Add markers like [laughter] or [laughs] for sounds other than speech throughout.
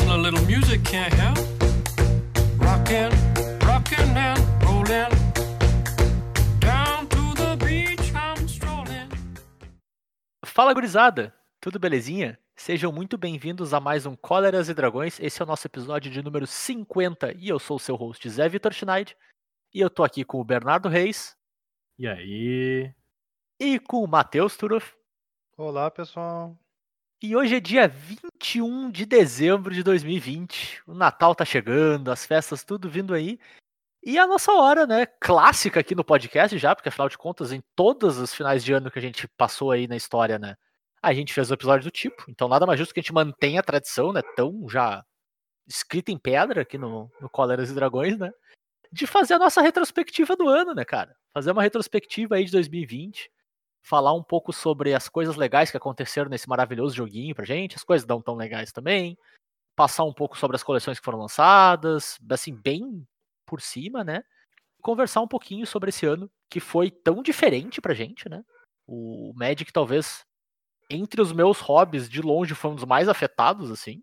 a little music can't help. Rockin', rockin' and rollin'. Down to the beach I'm strolling. Fala gurizada, tudo belezinha? Sejam muito bem-vindos a mais um Cóleras e Dragões. Esse é o nosso episódio de número 50 e eu sou o seu host Zé Vitor Schneid. E eu tô aqui com o Bernardo Reis E aí? e com o Matheus Turoff. Olá, pessoal. E hoje é dia 21 de dezembro de 2020. O Natal tá chegando, as festas tudo vindo aí. E a nossa hora, né, clássica aqui no podcast já, porque afinal de contas, em todos os finais de ano que a gente passou aí na história, né, a gente fez um episódio do tipo. Então nada mais justo que a gente mantenha a tradição, né, tão já escrita em pedra aqui no, no Cóleras e Dragões, né, de fazer a nossa retrospectiva do ano, né, cara. Fazer uma retrospectiva aí de 2020 falar um pouco sobre as coisas legais que aconteceram nesse maravilhoso joguinho pra gente, as coisas não tão legais também, passar um pouco sobre as coleções que foram lançadas, assim, bem por cima, né? Conversar um pouquinho sobre esse ano que foi tão diferente pra gente, né? O Magic talvez entre os meus hobbies de longe foi um dos mais afetados assim,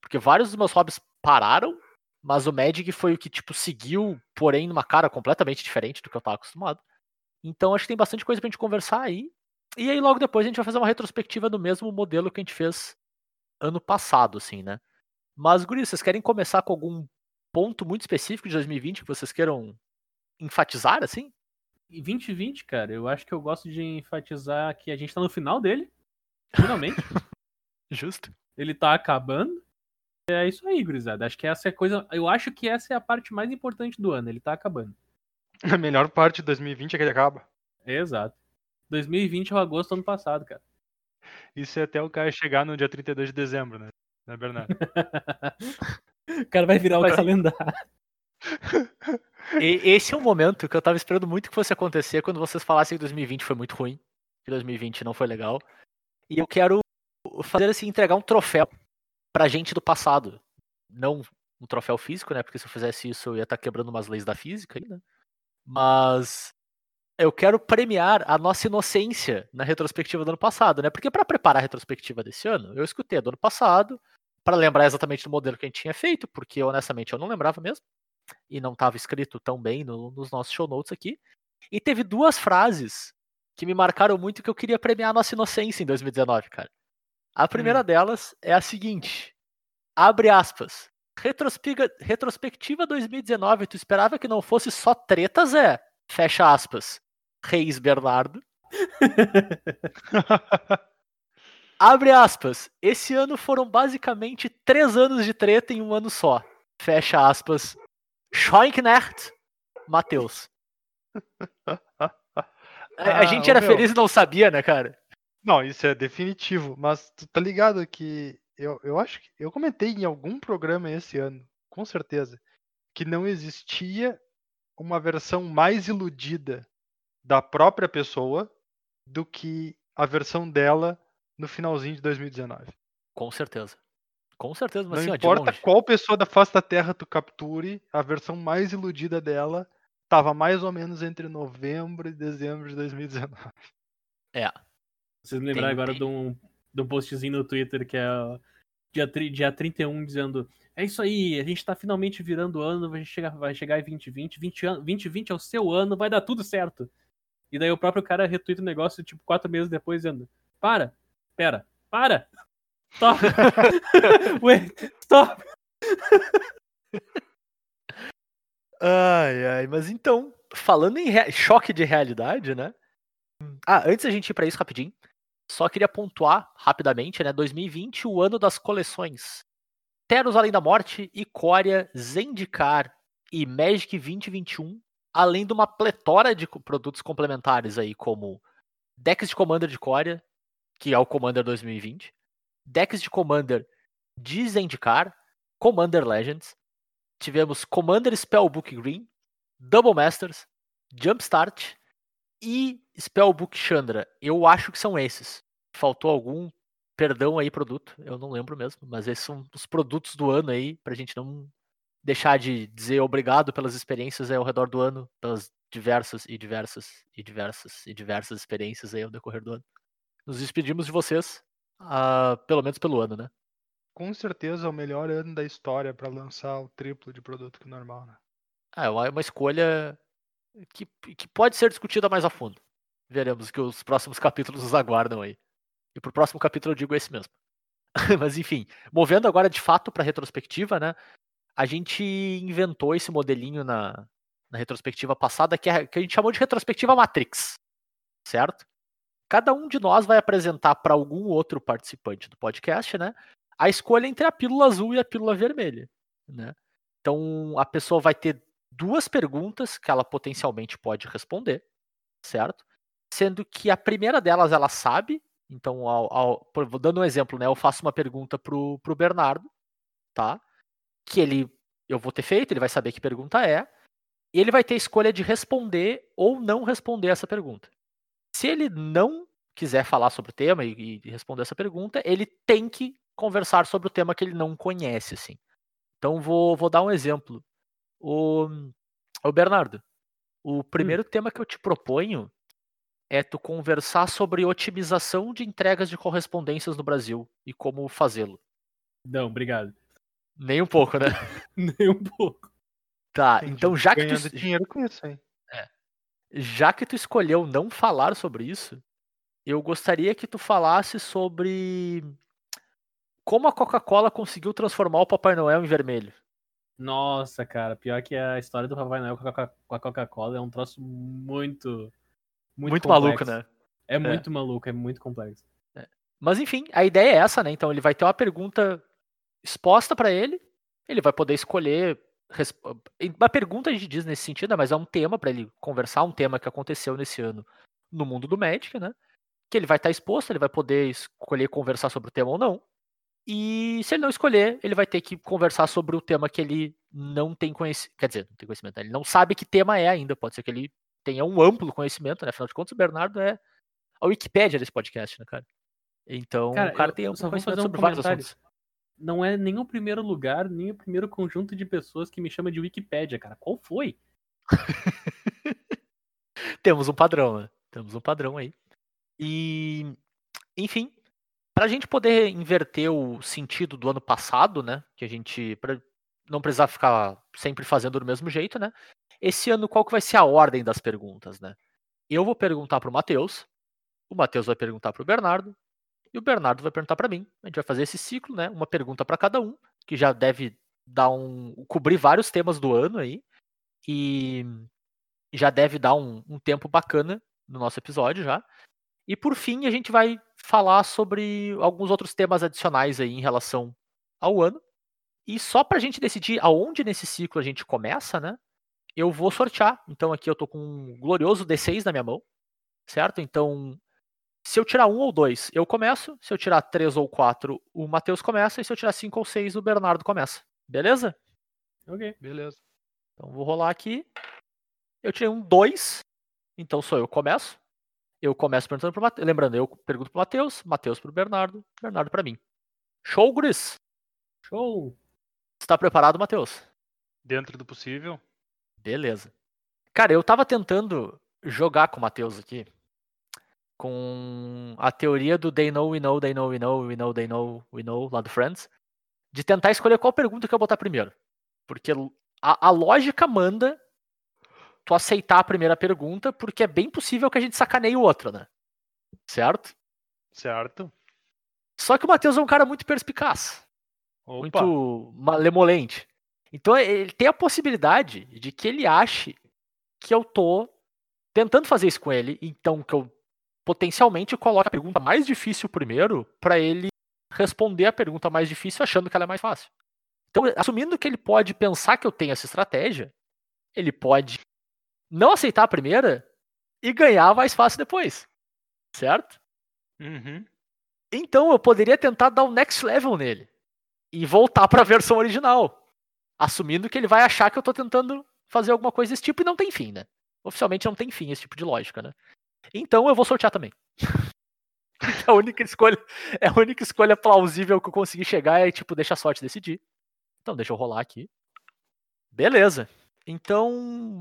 porque vários dos meus hobbies pararam, mas o Magic foi o que tipo seguiu, porém numa cara completamente diferente do que eu tava acostumado. Então acho que tem bastante coisa pra gente conversar aí. E aí logo depois a gente vai fazer uma retrospectiva do mesmo modelo que a gente fez ano passado, assim, né? Mas, Guri, vocês querem começar com algum ponto muito específico de 2020 que vocês queiram enfatizar, assim? E 2020, cara, eu acho que eu gosto de enfatizar que a gente tá no final dele. Finalmente. [laughs] Justo. Ele tá acabando. É isso aí, gurizada. Acho que essa é a coisa. Eu acho que essa é a parte mais importante do ano. Ele tá acabando. [laughs] A melhor parte de 2020 é que ele acaba. Exato. 2020 é o agosto do ano passado, cara. Isso é até o cara chegar no dia 32 de dezembro, né? Né, Bernardo? [laughs] o cara vai virar o Mas- calendário. [laughs] E esse é um momento que eu tava esperando muito que fosse acontecer quando vocês falassem que 2020 foi muito ruim, que 2020 não foi legal. E eu quero fazer assim, entregar um troféu pra gente do passado. Não um troféu físico, né? Porque se eu fizesse isso eu ia estar quebrando umas leis da física aí, né? Mas eu quero premiar a nossa inocência na retrospectiva do ano passado, né? Porque pra preparar a retrospectiva desse ano, eu escutei a do ano passado pra lembrar exatamente do modelo que a gente tinha feito, porque honestamente eu não lembrava mesmo e não estava escrito tão bem no- nos nossos show notes aqui. E teve duas frases que me marcaram muito que eu queria premiar a nossa inocência em 2019, cara. A primeira delas é a seguinte: abre aspas. Retrospectiva 2019, tu esperava que não fosse só treta, Zé? Fecha aspas. Reis Bernardo. [laughs] Abre aspas. Esse ano foram basicamente três anos de treta em um ano só. Fecha aspas. Scheunknecht, Matheus. [laughs] A, a Ah, gente ô, era meu. feliz e não sabia, né, cara? Não, isso é definitivo. Mas tu tá ligado que eu, eu acho que eu comentei em algum programa esse ano, com certeza, que não existia uma versão mais iludida da própria pessoa do que a versão dela no finalzinho de 2019. Com certeza. Com certeza, mas Não assim, importa longe. qual pessoa da face da Terra tu capture, a versão mais iludida dela tava mais ou menos entre novembro e dezembro de 2019. É. Vocês me lembraram agora tem. de um, de um postzinho no Twitter que é dia, dia 31 dizendo é isso aí, a gente tá finalmente virando ano, vai chegar, vai chegar em 2020, 20 an 2020 é o seu ano, vai dar tudo certo. E daí o próprio cara retweeta o negócio, tipo, quatro meses depois, dizendo, para, pera, para, stop, [laughs] wait, stop. Ai, ai, mas então, falando em choque de realidade, né? Ah, antes da gente ir pra isso rapidinho, só queria pontuar rapidamente, né? 2020, o ano das coleções. Teros Além da Morte, Icória, Zendikar e Magic 2021, além de uma pletora de produtos complementares aí, como decks de Commander de Icória, que é o Commander 2020, decks de Commander de Zendikar, Commander Legends, tivemos Commander Spellbook Green, Double Masters, Jumpstart e Spellbook Chandra. Eu acho que são esses. Faltou algum, perdão aí, produto, eu não lembro mesmo, mas esses são os produtos do ano aí, pra gente não deixar de dizer obrigado pelas experiências aí ao redor do ano, pelas diversas e diversas e diversas e diversas experiências aí ao decorrer do ano. Nos despedimos de vocês, ah, pelo menos pelo ano, né? com certeza o melhor ano da história pra lançar o triplo de produto que o normal, né? Ah, é uma, é uma escolha que, que pode ser discutida mais a fundo. Veremos que os próximos capítulos nos aguardam aí. E pro próximo capítulo eu digo esse mesmo. [laughs] Mas enfim, movendo agora de fato para retrospectiva, né? A gente inventou esse modelinho na, na retrospectiva passada que, é, que a gente chamou de retrospectiva Matrix, certo? Cada um de nós vai apresentar para algum outro participante do podcast, né? A escolha entre a pílula azul e a pílula vermelha, né? Então a pessoa vai ter duas perguntas que ela potencialmente pode responder, certo? Sendo que a primeira delas ela sabe, então, ao, ao, dando um exemplo, né? Eu faço uma pergunta pro, pro Bernardo, tá? Que ele eu vou ter feito, ele vai saber que pergunta é, e ele vai ter escolha de responder ou não responder essa pergunta. Se ele não quiser falar sobre o tema e, e responder essa pergunta, ele tem que conversar sobre o tema que ele não conhece, assim. Então, vou, vou dar um exemplo. O, o Bernardo, o primeiro tema que eu te proponho é tu conversar sobre otimização de entregas de correspondências no Brasil e como fazê-lo. Não, obrigado. Nem um pouco, né? [laughs] Nem um pouco. Tá, Entendi. então já que, Ganhando tu, dinheiro com isso, hein? já que tu escolheu não falar sobre isso, eu gostaria que tu falasse sobre como a Coca-Cola conseguiu transformar o Papai Noel em vermelho. Nossa, cara, pior que a história do Papai Noel com a Coca-Cola é um troço muito. Muito, Muito, maluco, né? É muito maluco, é muito complexo. Mas enfim, a ideia é essa, né? Então ele vai ter uma pergunta exposta pra ele, ele vai poder escolher. Uma pergunta a gente diz nesse sentido, né, mas é um tema pra ele conversar, um tema que aconteceu nesse ano no mundo do Magic, né? Que ele vai estar exposto, ele vai poder escolher conversar sobre o tema ou não. E se ele não escolher, ele vai ter que conversar sobre o tema que ele não tem conhecimento. Quer dizer, não tem conhecimento, né, ele não sabe que tema é ainda. Pode ser que ele tenha um amplo conhecimento, né? Afinal de contas, o Bernardo é a Wikipédia desse podcast, né, cara? Então, Cara, o cara tem vou conhecimento um sobre vários assuntos. Não é nem o primeiro lugar, nem o primeiro conjunto de pessoas que me chama de Wikipédia, cara. Qual foi? [laughs] Temos um padrão, né? Temos um padrão aí. E, enfim, para a gente poder inverter o sentido do ano passado, né? Que a gente pra não precisar ficar sempre fazendo do mesmo jeito, né? Esse ano qual que vai ser a ordem das perguntas, né? Eu vou perguntar pro Matheus, o Matheus vai perguntar pro Bernardo e o Bernardo vai perguntar para mim. A gente vai fazer esse ciclo, né? Uma pergunta para cada um, que já deve dar um cobrir vários temas do ano aí e já deve dar um, um tempo bacana no nosso episódio já. E por fim, a gente vai falar sobre alguns outros temas adicionais aí em relação ao ano. E só pra gente decidir aonde nesse ciclo a gente começa, né? Eu vou sortear. Então aqui eu tô com um glorioso D6 na minha mão, certo? Então, se eu tirar um ou dois, eu começo. Se eu tirar três ou quatro, o Matheus começa. E se eu tirar cinco ou seis, o Bernardo começa. Beleza? Ok. Beleza. Então vou rolar aqui. Eu tirei um 2. Então sou eu que começo. Eu começo perguntando pro Matheus. Lembrando, eu pergunto pro Matheus, Matheus pro Bernardo, Bernardo pra mim. Show, Guris! Show! Está preparado, Matheus? Dentro do possível. Beleza. Cara, eu tava tentando jogar com o Matheus aqui. Com a teoria do they know, we know, they know, we know, we know, they know, we know, lá do Friends. De tentar escolher qual pergunta que eu botar primeiro. Porque a, a lógica manda tu aceitar a primeira pergunta, porque é bem possível que a gente sacaneie o outro, né? Certo? Certo. Só que o Matheus é um cara muito perspicaz. Opa. muito malemolente. Então ele tem a possibilidade de que ele ache que eu tô tentando fazer isso com ele, então que eu potencialmente coloque a pergunta mais difícil primeiro para ele responder a pergunta mais difícil achando que ela é mais fácil. Então, assumindo que ele pode pensar que eu tenho essa estratégia, ele pode não aceitar a primeira e ganhar mais fácil depois. Certo? Uhum. Então eu poderia tentar dar o next level nele e voltar para a versão original, assumindo que ele vai achar que eu tô tentando fazer alguma coisa desse tipo e não tem fim, né? Oficialmente não tem fim esse tipo de lógica, né? Então eu vou sortear também. [laughs] a única escolha, é a única escolha plausível que eu consegui chegar é tipo deixa a sorte decidir. Então deixa eu rolar aqui. Beleza. Então,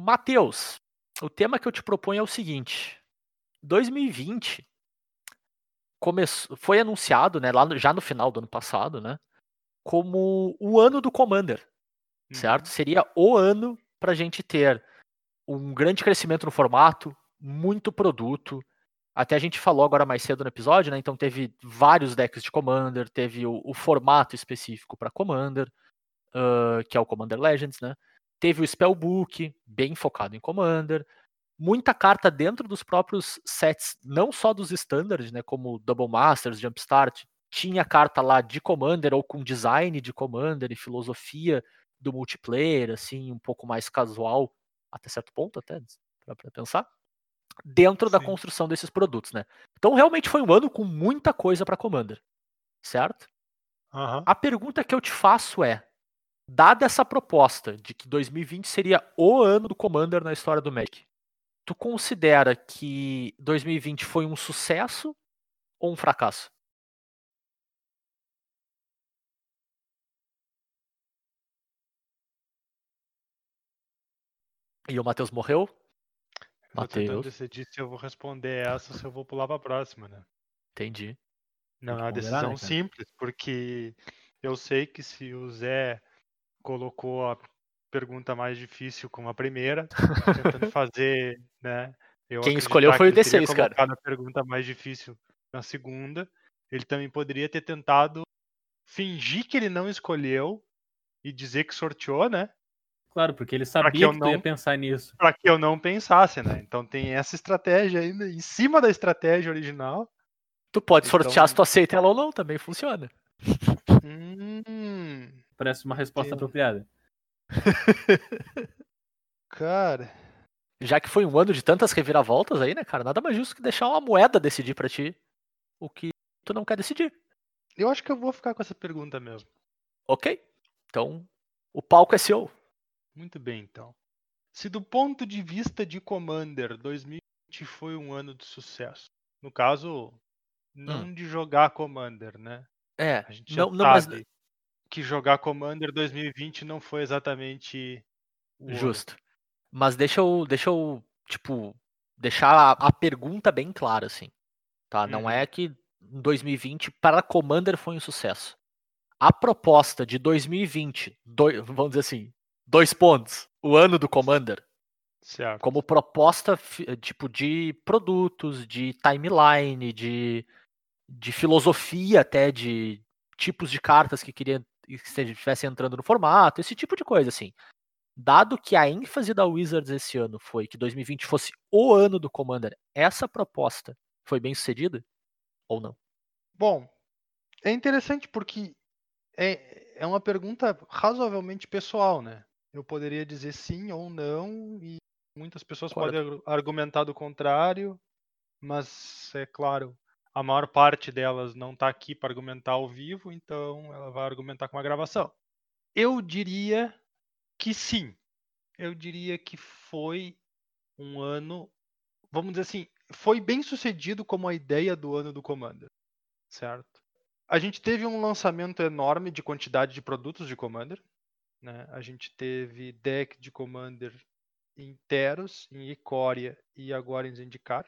Matheus, o tema que eu te proponho é o seguinte: 2020 começou, foi anunciado, né, lá no- já no final do ano passado, né, como o ano do Commander, certo? Seria o ano para a gente ter um grande crescimento no formato, muito produto. Até a gente falou agora mais cedo no episódio, né? Então teve vários decks de Commander, teve o, o formato específico para Commander, uh, que é o Commander Legends, né? Teve o Spellbook, bem focado em Commander. Muita carta dentro dos próprios sets, não só dos standards, né? Como Double Masters, Jumpstart. Tinha carta lá de Commander ou com design de Commander e filosofia do multiplayer, assim, um pouco mais casual, até certo ponto, até, para pensar, dentro da Sim. construção desses produtos, né? Então realmente foi um ano com muita coisa para Commander, certo? Aham. A pergunta que eu te faço é, dada essa proposta de que 2020 seria o ano do Commander na história do Magic, tu considera que 2020 foi um sucesso ou um fracasso? E o Matheus morreu? Eu tô tentando Matheus, decidir se eu vou responder essa ou se eu vou pular pra próxima, né? entendi. Não, é uma decisão né, simples, porque eu sei que se o Zé colocou a pergunta mais difícil como a primeira, [laughs] tentando fazer, né? Eu Quem escolheu foi o que ele teria D6, cara. a pergunta mais difícil na segunda. Ele também poderia ter tentado fingir que ele não escolheu e dizer que sorteou, né? Claro, porque ele que sabia eu que, tu ia não- pensar nisso. Para que eu não pensasse, né? Então tem essa estratégia ainda em cima da estratégia original. Tu pode Então- sortear se tu aceita ela ou não, também funciona. Hum, Parece uma resposta Sim. apropriada. [laughs] cara, Já que foi um ano de tantas reviravoltas aí, né, cara? Nada mais justo que deixar uma moeda decidir pra ti o que tu não quer decidir. eu acho que eu vou ficar com essa pergunta mesmo. Ok? Então, o palco é seu. Muito bem, então. Se do ponto de vista de Commander, 2020 foi um ano de sucesso. No caso, não de jogar Commander, né? É, A gente não, não, mas que jogar Commander 2020 não foi exatamente o ano. justo. Mas deixa eu, deixa eu, tipo, deixar a, a pergunta bem clara, assim. Tá? Não Uhum. é que em 2020 para Commander foi um sucesso. A proposta de 2020, doi- vamos dizer assim, dois pontos, o ano do Commander, Certo. como proposta tipo de produtos, de timeline, de, de filosofia até de tipos de cartas que queria que estivessem entrando no formato, esse tipo de coisa assim. Dado que a ênfase da Wizards esse ano foi que 2020 fosse o ano do Commander, essa proposta foi bem sucedida ou não? Bom, é interessante porque é, é uma pergunta razoavelmente pessoal, né? Eu poderia dizer sim ou não, e muitas pessoas podem argu- argumentar do contrário, mas é claro, a maior parte delas não está aqui para argumentar ao vivo, então ela vai argumentar com a gravação. Eu diria que sim. Eu diria que foi um ano, vamos dizer assim, foi bem sucedido como a ideia do ano do Commander certo? A gente teve um lançamento enorme de quantidade de produtos de Commander. Né? A gente teve deck de Commander em Teros, em Icória e agora em Zendikar.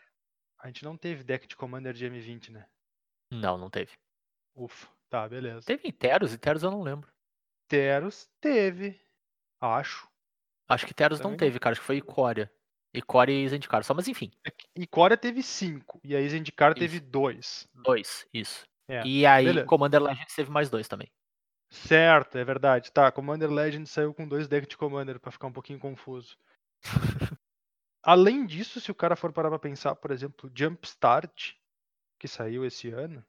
A gente não teve deck de Commander de M20, né? Não, não teve. Ufa, tá, beleza. Teve em Teros, e Teros eu não lembro. Teros teve, acho. Acho que Teros não Também não. teve, cara, acho que foi Icória. Icória e Zendikar, só, mas enfim, Icória teve cinco e aí Zendikar teve Isso. dois. dois, isso. É, e aí beleza. Commander Legends teve mais dois também. Certo, é verdade. Tá, Commander Legend saiu com dois decks de Commander pra ficar um pouquinho confuso. Além disso, se o cara for parar pra pensar, por exemplo, Jumpstart, que saiu esse ano,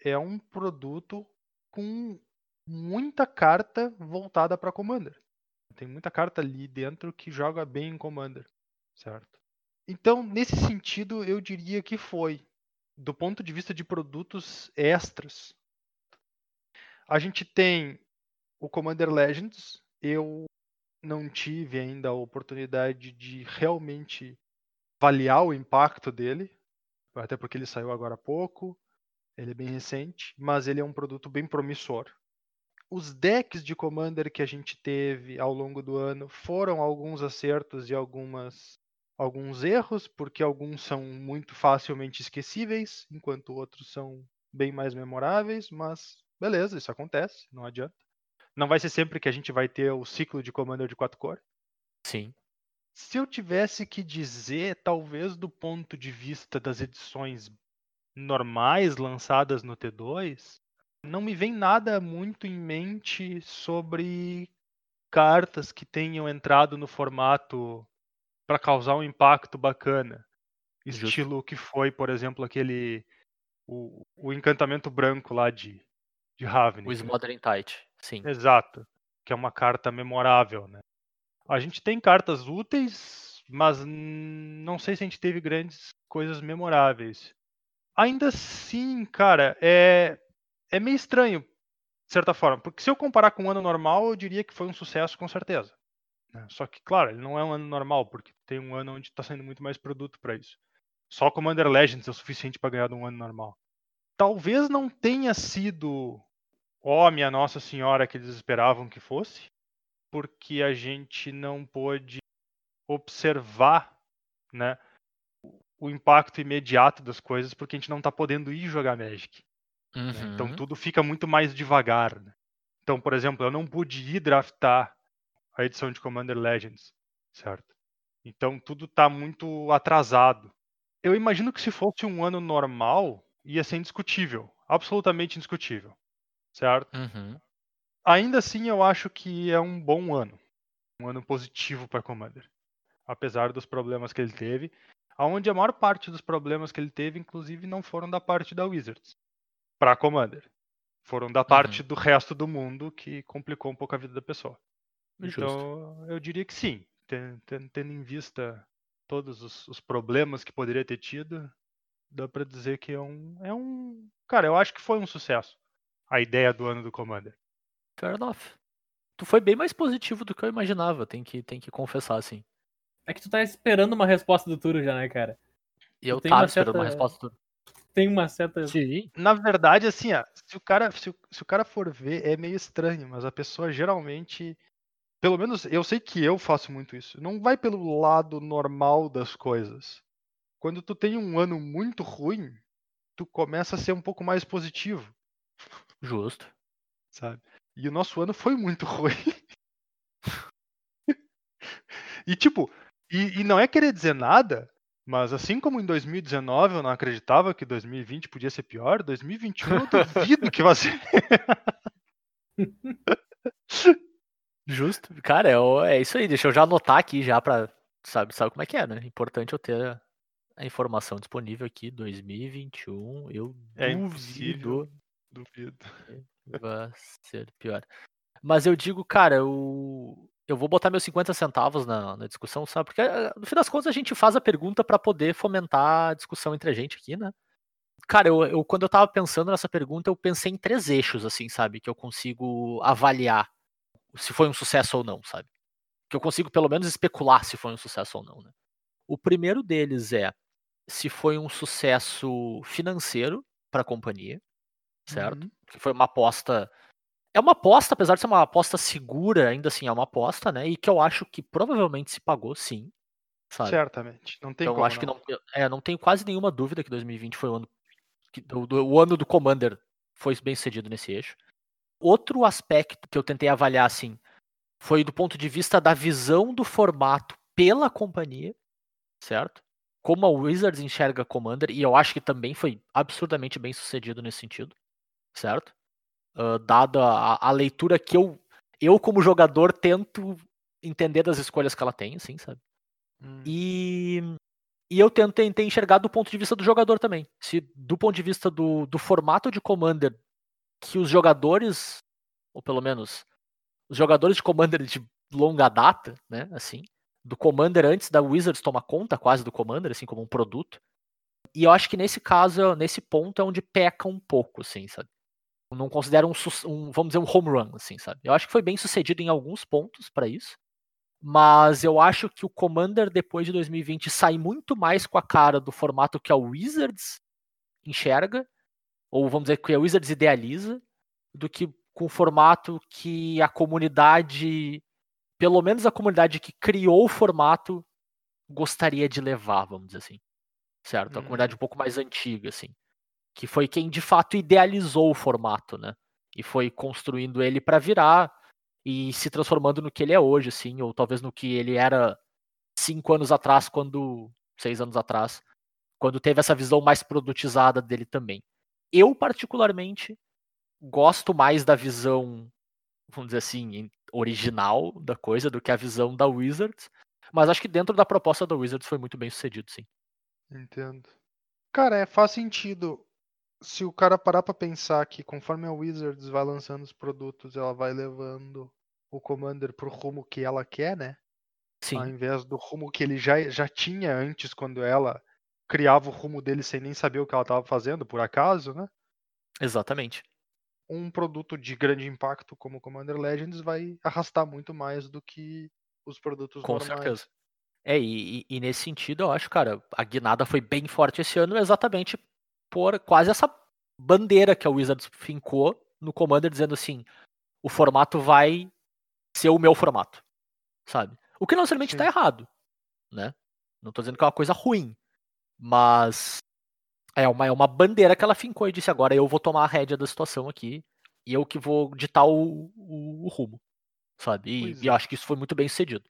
é um produto com muita carta voltada pra Commander. Tem muita carta ali dentro que joga bem em Commander, certo? Então, nesse sentido, eu diria que foi. Do ponto de vista de produtos extras, a gente tem o Commander Legends. Eu não tive ainda a oportunidade de realmente avaliar o impacto dele, até porque ele saiu agora há pouco, ele é bem recente, mas ele é um produto bem promissor. Os decks de Commander que a gente teve ao longo do ano foram alguns acertos e algumas alguns erros, porque alguns são muito facilmente esquecíveis, enquanto outros são bem mais memoráveis, mas beleza, isso acontece, não adianta. Não vai ser sempre que a gente vai ter o ciclo de Commander de quatro cores. Sim. Se eu tivesse que dizer, talvez do ponto de vista das edições normais lançadas no T2, não me vem nada muito em mente sobre cartas que tenham entrado no formato para causar um impacto bacana. Justo. Estilo que foi, por exemplo, aquele. O, o encantamento branco lá de, de Ravnica. O Smothering Tide. Sim. Exato. Que é uma carta memorável, né? A gente tem cartas úteis, mas não sei se a gente teve grandes coisas memoráveis. Ainda assim, cara, é, é meio estranho, de certa forma. Porque se eu comparar com um ano normal, eu diria que foi um sucesso com certeza. né? Só que, claro, ele não é um ano normal, porque tem um ano onde está saindo muito mais produto para isso. Só Commander Legends é o suficiente para ganhar de um ano normal. Talvez não tenha sido ó minha Nossa Senhora que eles esperavam que fosse, porque a gente não pôde observar, né, o impacto imediato das coisas, porque a gente não tá podendo ir jogar Magic. né? Então Uhum. tudo fica muito mais devagar. né? Então, por exemplo, eu não pude ir draftar a edição de Commander Legends, certo? Então tudo tá muito atrasado. Eu imagino que se fosse um ano normal, ia ser indiscutível, absolutamente indiscutível, certo? Uhum. Ainda assim, eu acho que é um bom ano. Um ano positivo para Commander. Apesar dos problemas que ele teve. Onde a maior parte dos problemas que ele teve, inclusive, não foram da parte da Wizards. Para Commander. Foram da parte do resto do mundo que complicou um pouco a vida da pessoa. Justo. Então, eu diria que sim. ten- ten- Tendo em vista todos os, os problemas que poderia ter tido, dá pra dizer que é um, é um. Cara, eu acho que foi um sucesso. A ideia do ano do Commander. Fair enough. Tu foi bem mais positivo do que eu imaginava, tem que, tem que confessar, assim. É que tu tá esperando uma resposta do Turo já, né, cara? E eu tava uma esperando uma certa- resposta. do- Tem uma certa. Sim. Na verdade, assim, ó, se o cara, se o, se o cara for ver, é meio estranho, mas a pessoa geralmente, pelo menos eu sei que eu faço muito isso, não vai pelo lado normal das coisas. Quando tu tem um ano muito ruim, tu começa a ser um pouco mais positivo, Justo. sabe? E o nosso ano foi muito [laughs] ruim. e tipo, e, e não é querer dizer nada, mas assim como em 2019 eu não acreditava que 2020 podia ser pior, 2021 eu duvido que vai ser. [laughs] Justo. Cara, é, é isso aí. Deixa eu já anotar aqui já pra. Sabe, sabe como é que é, né? Importante eu ter a, a informação disponível aqui. 2021. Eu É duvido impossível. Duvido. [laughs] vai ser pior. Mas eu digo, cara, eu, eu vou botar meus 50 centavos na, na discussão, sabe? Porque eh, no fim das contas a gente faz a pergunta pra poder fomentar a discussão entre a gente aqui, né? Cara, eu, eu- quando eu tava pensando nessa pergunta, eu pensei em três eixos, assim, sabe? Que eu consigo avaliar se foi um sucesso ou não, sabe? Que eu consigo pelo menos especular se foi um sucesso ou não, né? O primeiro deles é se foi um sucesso financeiro para a companhia, certo? Uhum. Que foi uma aposta. É uma aposta, apesar de ser uma aposta segura, ainda assim é uma aposta, né? E que eu acho que provavelmente se pagou sim, sabe? Certamente. Não tem Então eu como acho que não, é, não tenho quase nenhuma dúvida que 2020 foi o ano que, do, do- o ano do Commander foi bem sucedido nesse eixo. Outro aspecto que eu tentei avaliar assim foi do ponto de vista da visão do formato pela companhia, certo? Como a Wizards enxerga Commander, e eu acho que também foi absurdamente bem sucedido nesse sentido, certo? Ah, dada a, a leitura que eu, eu, como jogador, tento entender das escolhas que ela tem, assim, sabe? Hum. E, e eu tento tentei enxergar do ponto de vista do jogador também. Se do ponto de vista do, do formato de Commander que os jogadores, ou pelo menos os jogadores de Commander de longa data, né, assim, do Commander antes da Wizards tomar conta quase do Commander, assim, como um produto. E eu acho que nesse caso, nesse ponto é onde peca um pouco, assim, sabe? Não considero um, um, vamos dizer, um home run, assim, sabe? Eu acho que foi bem sucedido em alguns pontos para isso. Mas eu acho que o Commander depois de 2020 sai muito mais com a cara do formato que a Wizards enxerga, ou vamos dizer que a Wizards idealiza, do que com o formato que a comunidade, pelo menos a comunidade que criou o formato, gostaria de levar, vamos dizer assim. Certo? A comunidade um pouco mais antiga, assim. Que foi quem de fato idealizou o formato, né? E foi construindo ele para virar e se transformando no que ele é hoje, assim, ou talvez no que ele era cinco anos atrás, quando. seis anos atrás, quando teve essa visão mais produtizada dele também. Eu, particularmente, gosto mais da visão, vamos dizer assim, original da coisa do que a visão da Wizards, mas acho que dentro da proposta da Wizards foi muito bem sucedido, sim. Entendo. Cara, é, faz sentido. Se o cara parar pra pensar que conforme a Wizards vai lançando os produtos, ela vai levando o Commander pro rumo que ela quer, né? Sim, Ao invés do rumo que ele já, já tinha antes, quando ela criava o rumo dele sem nem saber o que ela estava fazendo, por acaso, né? exatamente. Um produto de grande impacto como o Commander Legends vai arrastar muito mais do que os produtos Com normais. certeza. É, e, e- e nesse sentido, eu acho, cara, a guinada foi bem forte esse ano, exatamente por quase essa bandeira que a Wizards fincou no Commander, dizendo assim: o formato vai ser o meu formato, sabe? O que não necessariamente Sim. tá errado, né? Não tô dizendo que é uma coisa ruim, mas é uma, é uma bandeira que ela fincou e disse: agora eu vou tomar a rédea da situação aqui e eu que vou ditar o, o, o rumo, sabe? E, Pois e eu é. acho que isso foi muito bem sucedido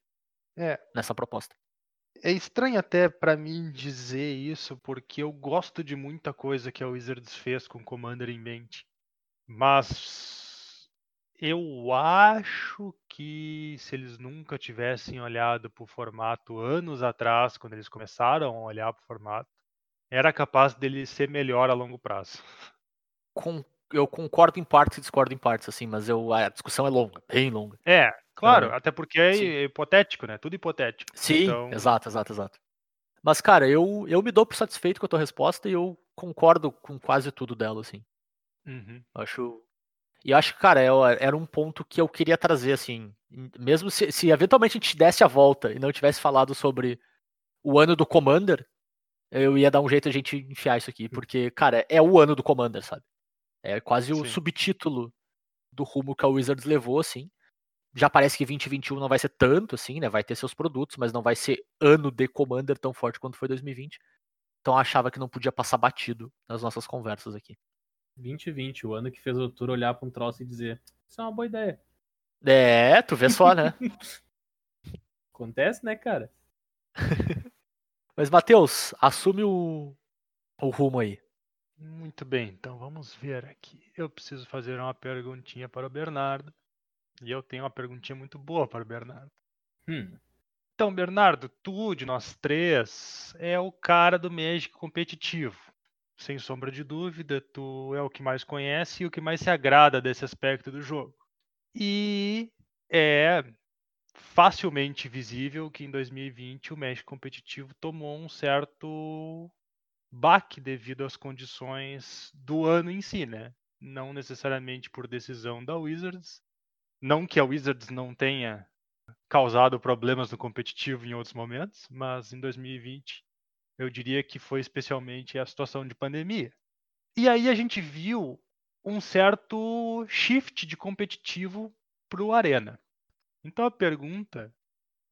É, nessa proposta. É estranho até pra mim dizer isso, porque eu gosto de muita coisa que a Wizards fez com Commander em mente. Mas eu acho que se eles nunca tivessem olhado pro formato anos atrás, quando eles começaram a olhar pro formato, era capaz dele ser melhor a longo prazo. Com- eu concordo em partes e discordo em partes, assim, mas eu, a discussão é longa, bem longa. É, claro, Aham. até porque é Sim. hipotético, né? Tudo hipotético. Sim, Então- exato, exato, exato. Mas, cara, eu, eu me dou por satisfeito com a tua resposta e eu concordo com quase tudo dela, assim. Uhum. Acho. E eu acho que, cara, é- era um ponto que eu queria trazer, assim. Mesmo se, se eventualmente a gente desse a volta e não tivesse falado sobre o ano do Commander, eu ia dar um jeito de a gente enfiar isso aqui, porque, cara, é o ano do Commander, sabe? É quase o Sim. subtítulo do rumo que a Wizards levou, assim. Já parece que 2021 não vai ser tanto, assim, né? Vai ter seus produtos, mas não vai ser ano de Commander tão forte quanto foi 2020. Então eu achava que não podia passar batido nas nossas conversas aqui. 2020, o ano que fez o Tour olhar pra um troço e dizer: Isso é uma boa ideia. É, tu vê só, né? [laughs] Acontece, né, cara? [laughs] Mas, Matheus, assume o, o rumo aí. Muito bem, então vamos ver aqui. Eu preciso fazer uma perguntinha para o Bernardo. E eu tenho uma perguntinha muito boa para o Bernardo. Hum, Então, Bernardo, tu, de nós três, é o cara do Magic competitivo. Sem sombra de dúvida, tu é o que mais conhece e o que mais se agrada desse aspecto do jogo. E é facilmente visível que em 2020 o Magic competitivo tomou um certo baque devido às condições do ano em si, né? Não necessariamente por decisão da Wizards. Não que a Wizards não tenha causado problemas no competitivo em outros momentos, mas em 2020 eu diria que foi especialmente a situação de pandemia. E aí a gente viu um certo shift de competitivo para o Arena. Então a pergunta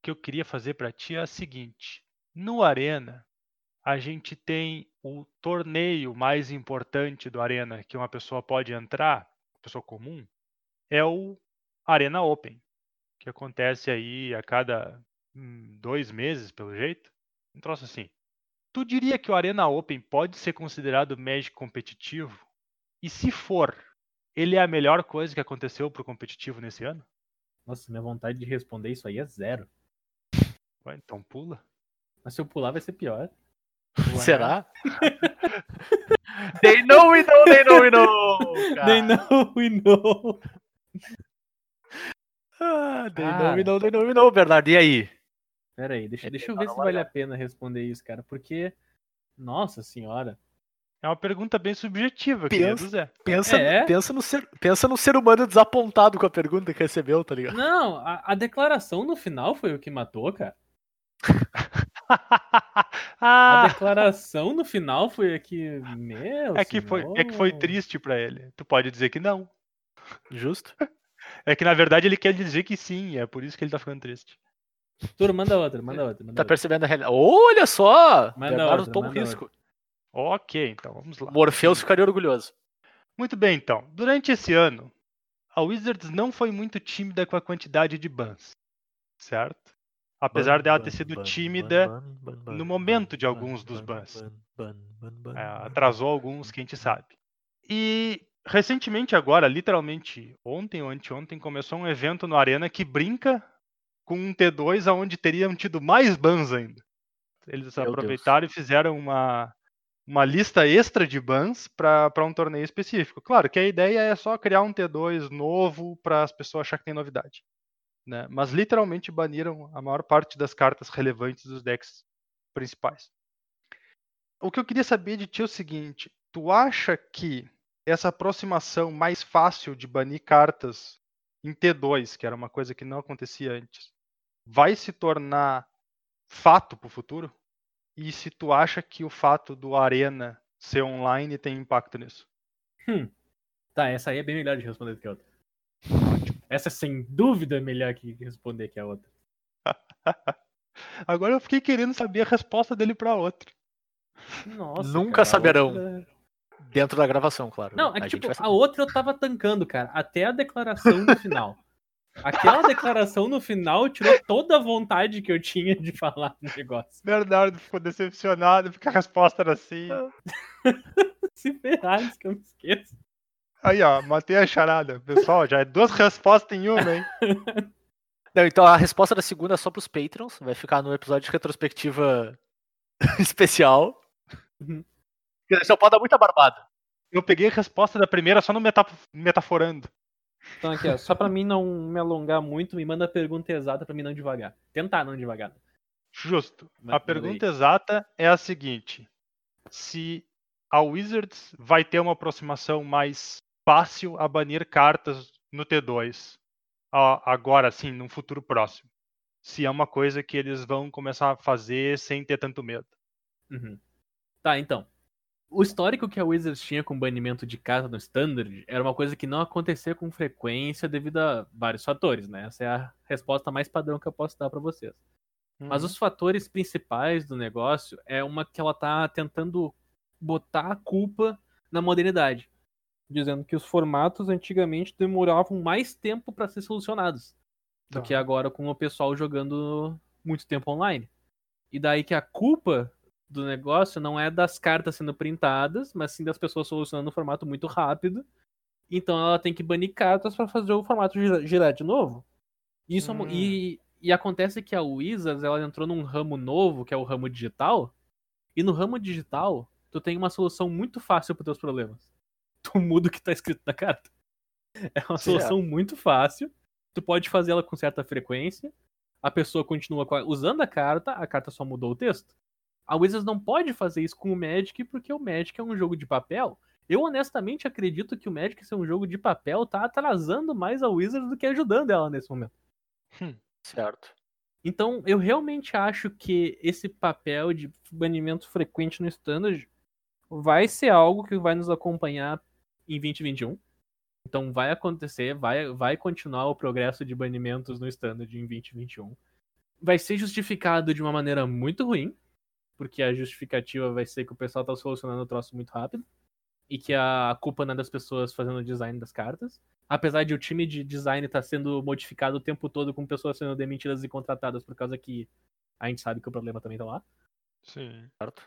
que eu queria fazer para ti é a seguinte: no Arena a gente tem o torneio mais importante do Arena que uma pessoa pode entrar, pessoa comum, é o Arena Open, que acontece aí a cada hum, dois meses, pelo jeito. Um troço assim. Tu diria que o Arena Open pode ser considerado Magic competitivo? E se for, ele é a melhor coisa que aconteceu pro competitivo nesse ano? nossa, minha vontade de responder isso aí é zero. Ué, então pula. Mas se eu pular vai ser pior. [laughs] Será? [laughs] they know we know, they know we know! They know, we know. Ah, know Cara. we know, they know we know, Bernardo. E aí? Pera aí, deixa, É, deixa eu tá ver se vale a pena responder isso, cara. Porque, nossa senhora. É uma pergunta bem subjetiva, querido Pensa- Zé. Pensa, É? pensa, no ser, pensa no ser humano desapontado com a pergunta que recebeu, tá ligado? Não, a, a declaração no final foi o que matou, cara. [laughs] A ah, declaração no final foi a que. Meu. é que, foi, é que foi triste pra ele. Tu pode dizer que não. Justo? [laughs] É que na verdade ele quer dizer que sim, é por isso que ele tá ficando triste. Tur, manda outra, manda outra. Manda Tá outra. percebendo a realidade? Olha só! Manda outra, toma um manda risco. Ok, então vamos lá. Morpheus ficaria orgulhoso. Muito bem, então. Durante esse ano, a Wizards não foi muito tímida com a quantidade de bans, certo? Apesar dela ter sido tímida no momento de alguns dos bans. É, atrasou alguns que a gente sabe. E recentemente agora, literalmente ontem ou anteontem, começou um evento no Arena que brinca com um T2 onde teriam tido mais bans ainda. Eles Meu aproveitaram e fizeram uma, uma lista extra de bans para um torneio específico. Claro que a ideia é só criar um T2 novo para as pessoas acharem que tem novidade. Né? Mas literalmente baniram a maior parte das cartas relevantes dos decks principais. O que eu queria saber de ti é o seguinte: tu acha que essa aproximação mais fácil de banir cartas em T2, que era uma coisa que não acontecia antes, vai se tornar fato para o futuro? E se tu acha que o fato do Arena ser online tem impacto nisso? Hum. Tá, essa aí é bem melhor de responder do que a outra. Essa é sem dúvida melhor que responder que a outra. [laughs] Agora eu fiquei querendo saber a resposta dele para outra. Nossa, Nunca cara, saberão. outra- Dentro da gravação, claro. Não, é A que gente tipo, vai a outra eu tava tancando, cara, até a declaração no final. Aquela declaração no final tirou toda a vontade que eu tinha de falar no negócio. Bernardo ficou decepcionado porque a resposta era assim. [laughs] Se ferrar, antes que eu me esqueça. Aí, ó, matei a charada. Pessoal, já é duas respostas em uma, hein? [laughs] Não, então a resposta da segunda é só pros Patrons. Vai ficar no episódio de retrospectiva [laughs] especial. Uhum. Só pode dar muita barbada. Eu peguei a resposta da primeira só no meta- metaforando. Então aqui, ó, só pra mim não me alongar muito, me manda a pergunta exata pra mim não devagar. Tentar não devagar. Justo. Manda A pergunta exata é a seguinte: se a Wizards vai ter uma aproximação mais fácil a banir cartas no T2, a- agora sim, num futuro próximo. Se é uma coisa que eles vão começar a fazer sem ter tanto medo. Uhum. Tá, então. O histórico que a Wizards tinha com banimento de carta no Standard era uma coisa que não acontecia com frequência devido a vários fatores, né? Essa é a resposta mais padrão que eu posso dar pra vocês. Mas Uhum. os fatores principais do negócio é uma que ela tá tentando botar a culpa na modernidade, dizendo que os formatos antigamente demoravam mais tempo pra ser solucionados do Tá. que agora com o pessoal jogando muito tempo online. E daí que a culpa do negócio não é das cartas sendo printadas, mas sim das pessoas solucionando no formato muito rápido. Então ela tem que banir cartas pra fazer o formato gira- girar de novo. Isso é Hum. e, e acontece que a Wizards ela entrou num ramo novo, que é o ramo digital. E no ramo digital, tu tem uma solução muito fácil para teus problemas. [laughs] Tu muda o que tá escrito na carta. É uma solução muito fácil. Tu pode fazer ela com certa frequência. A pessoa continua usando a carta, a carta só mudou o texto. A Wizards não pode fazer isso com o Magic, porque o Magic é um jogo de papel. Eu honestamente acredito que o Magic ser um jogo de papel tá atrasando mais a Wizards do que ajudando ela nesse momento. Certo. Então, eu realmente acho que esse papel de banimento frequente no Standard vai ser algo que vai nos acompanhar em 2021. Então, vai acontecer, vai, vai continuar o progresso de banimentos no Standard em 2021. Vai ser justificado de uma maneira muito ruim, porque a justificativa vai ser que o pessoal tá solucionando o troço muito rápido e que a culpa não é das pessoas fazendo o design das cartas. Apesar de o time de design estar sendo modificado o tempo todo com pessoas sendo demitidas e contratadas por causa que a gente sabe que o problema também tá lá. Sim. certo.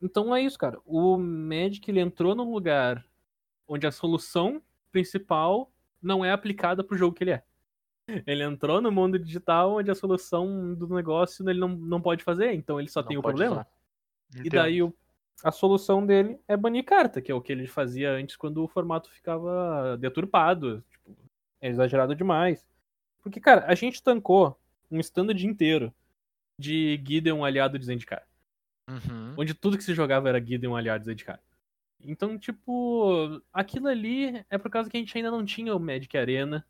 Então é isso, cara. O Magic ele entrou num lugar onde a solução principal não é aplicada pro jogo que ele é. Ele entrou no mundo digital onde a solução do negócio ele não, não pode fazer, então ele só Não tem o problema. usar. E daí o- a solução dele é banir carta, que é o que ele fazia antes quando o formato ficava deturpado. Tipo, é exagerado demais. Porque, cara, a gente tancou um standard inteiro de Gideon aliado de Zendikar. Uhum. Onde tudo que se jogava era Gideon aliado de Zendikar. Então, tipo, aquilo ali é por causa que a gente ainda não tinha o Magic Arena.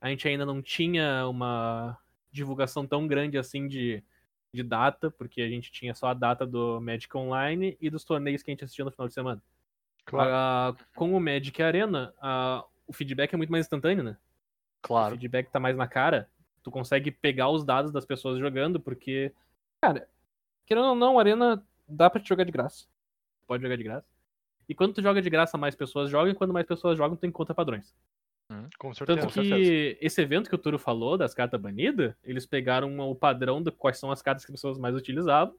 A gente ainda não tinha uma divulgação tão grande assim de, de data, porque a gente tinha só a data do Magic Online e dos torneios que a gente assistia no final de semana. Claro. Ah, com o Magic Arena, ah, o feedback é muito mais instantâneo, né? O Claro. feedback tá mais na cara. Tu consegue pegar os dados das pessoas jogando, porque, cara, querendo ou não, Arena dá pra te jogar de graça. Pode jogar de graça. E quando tu joga de graça, mais pessoas jogam, e quando mais pessoas jogam, tu encontra padrões. Com certeza. Tanto com que esse evento que o Turo falou, das cartas banidas, eles pegaram o padrão de quais são as cartas que as pessoas mais utilizavam,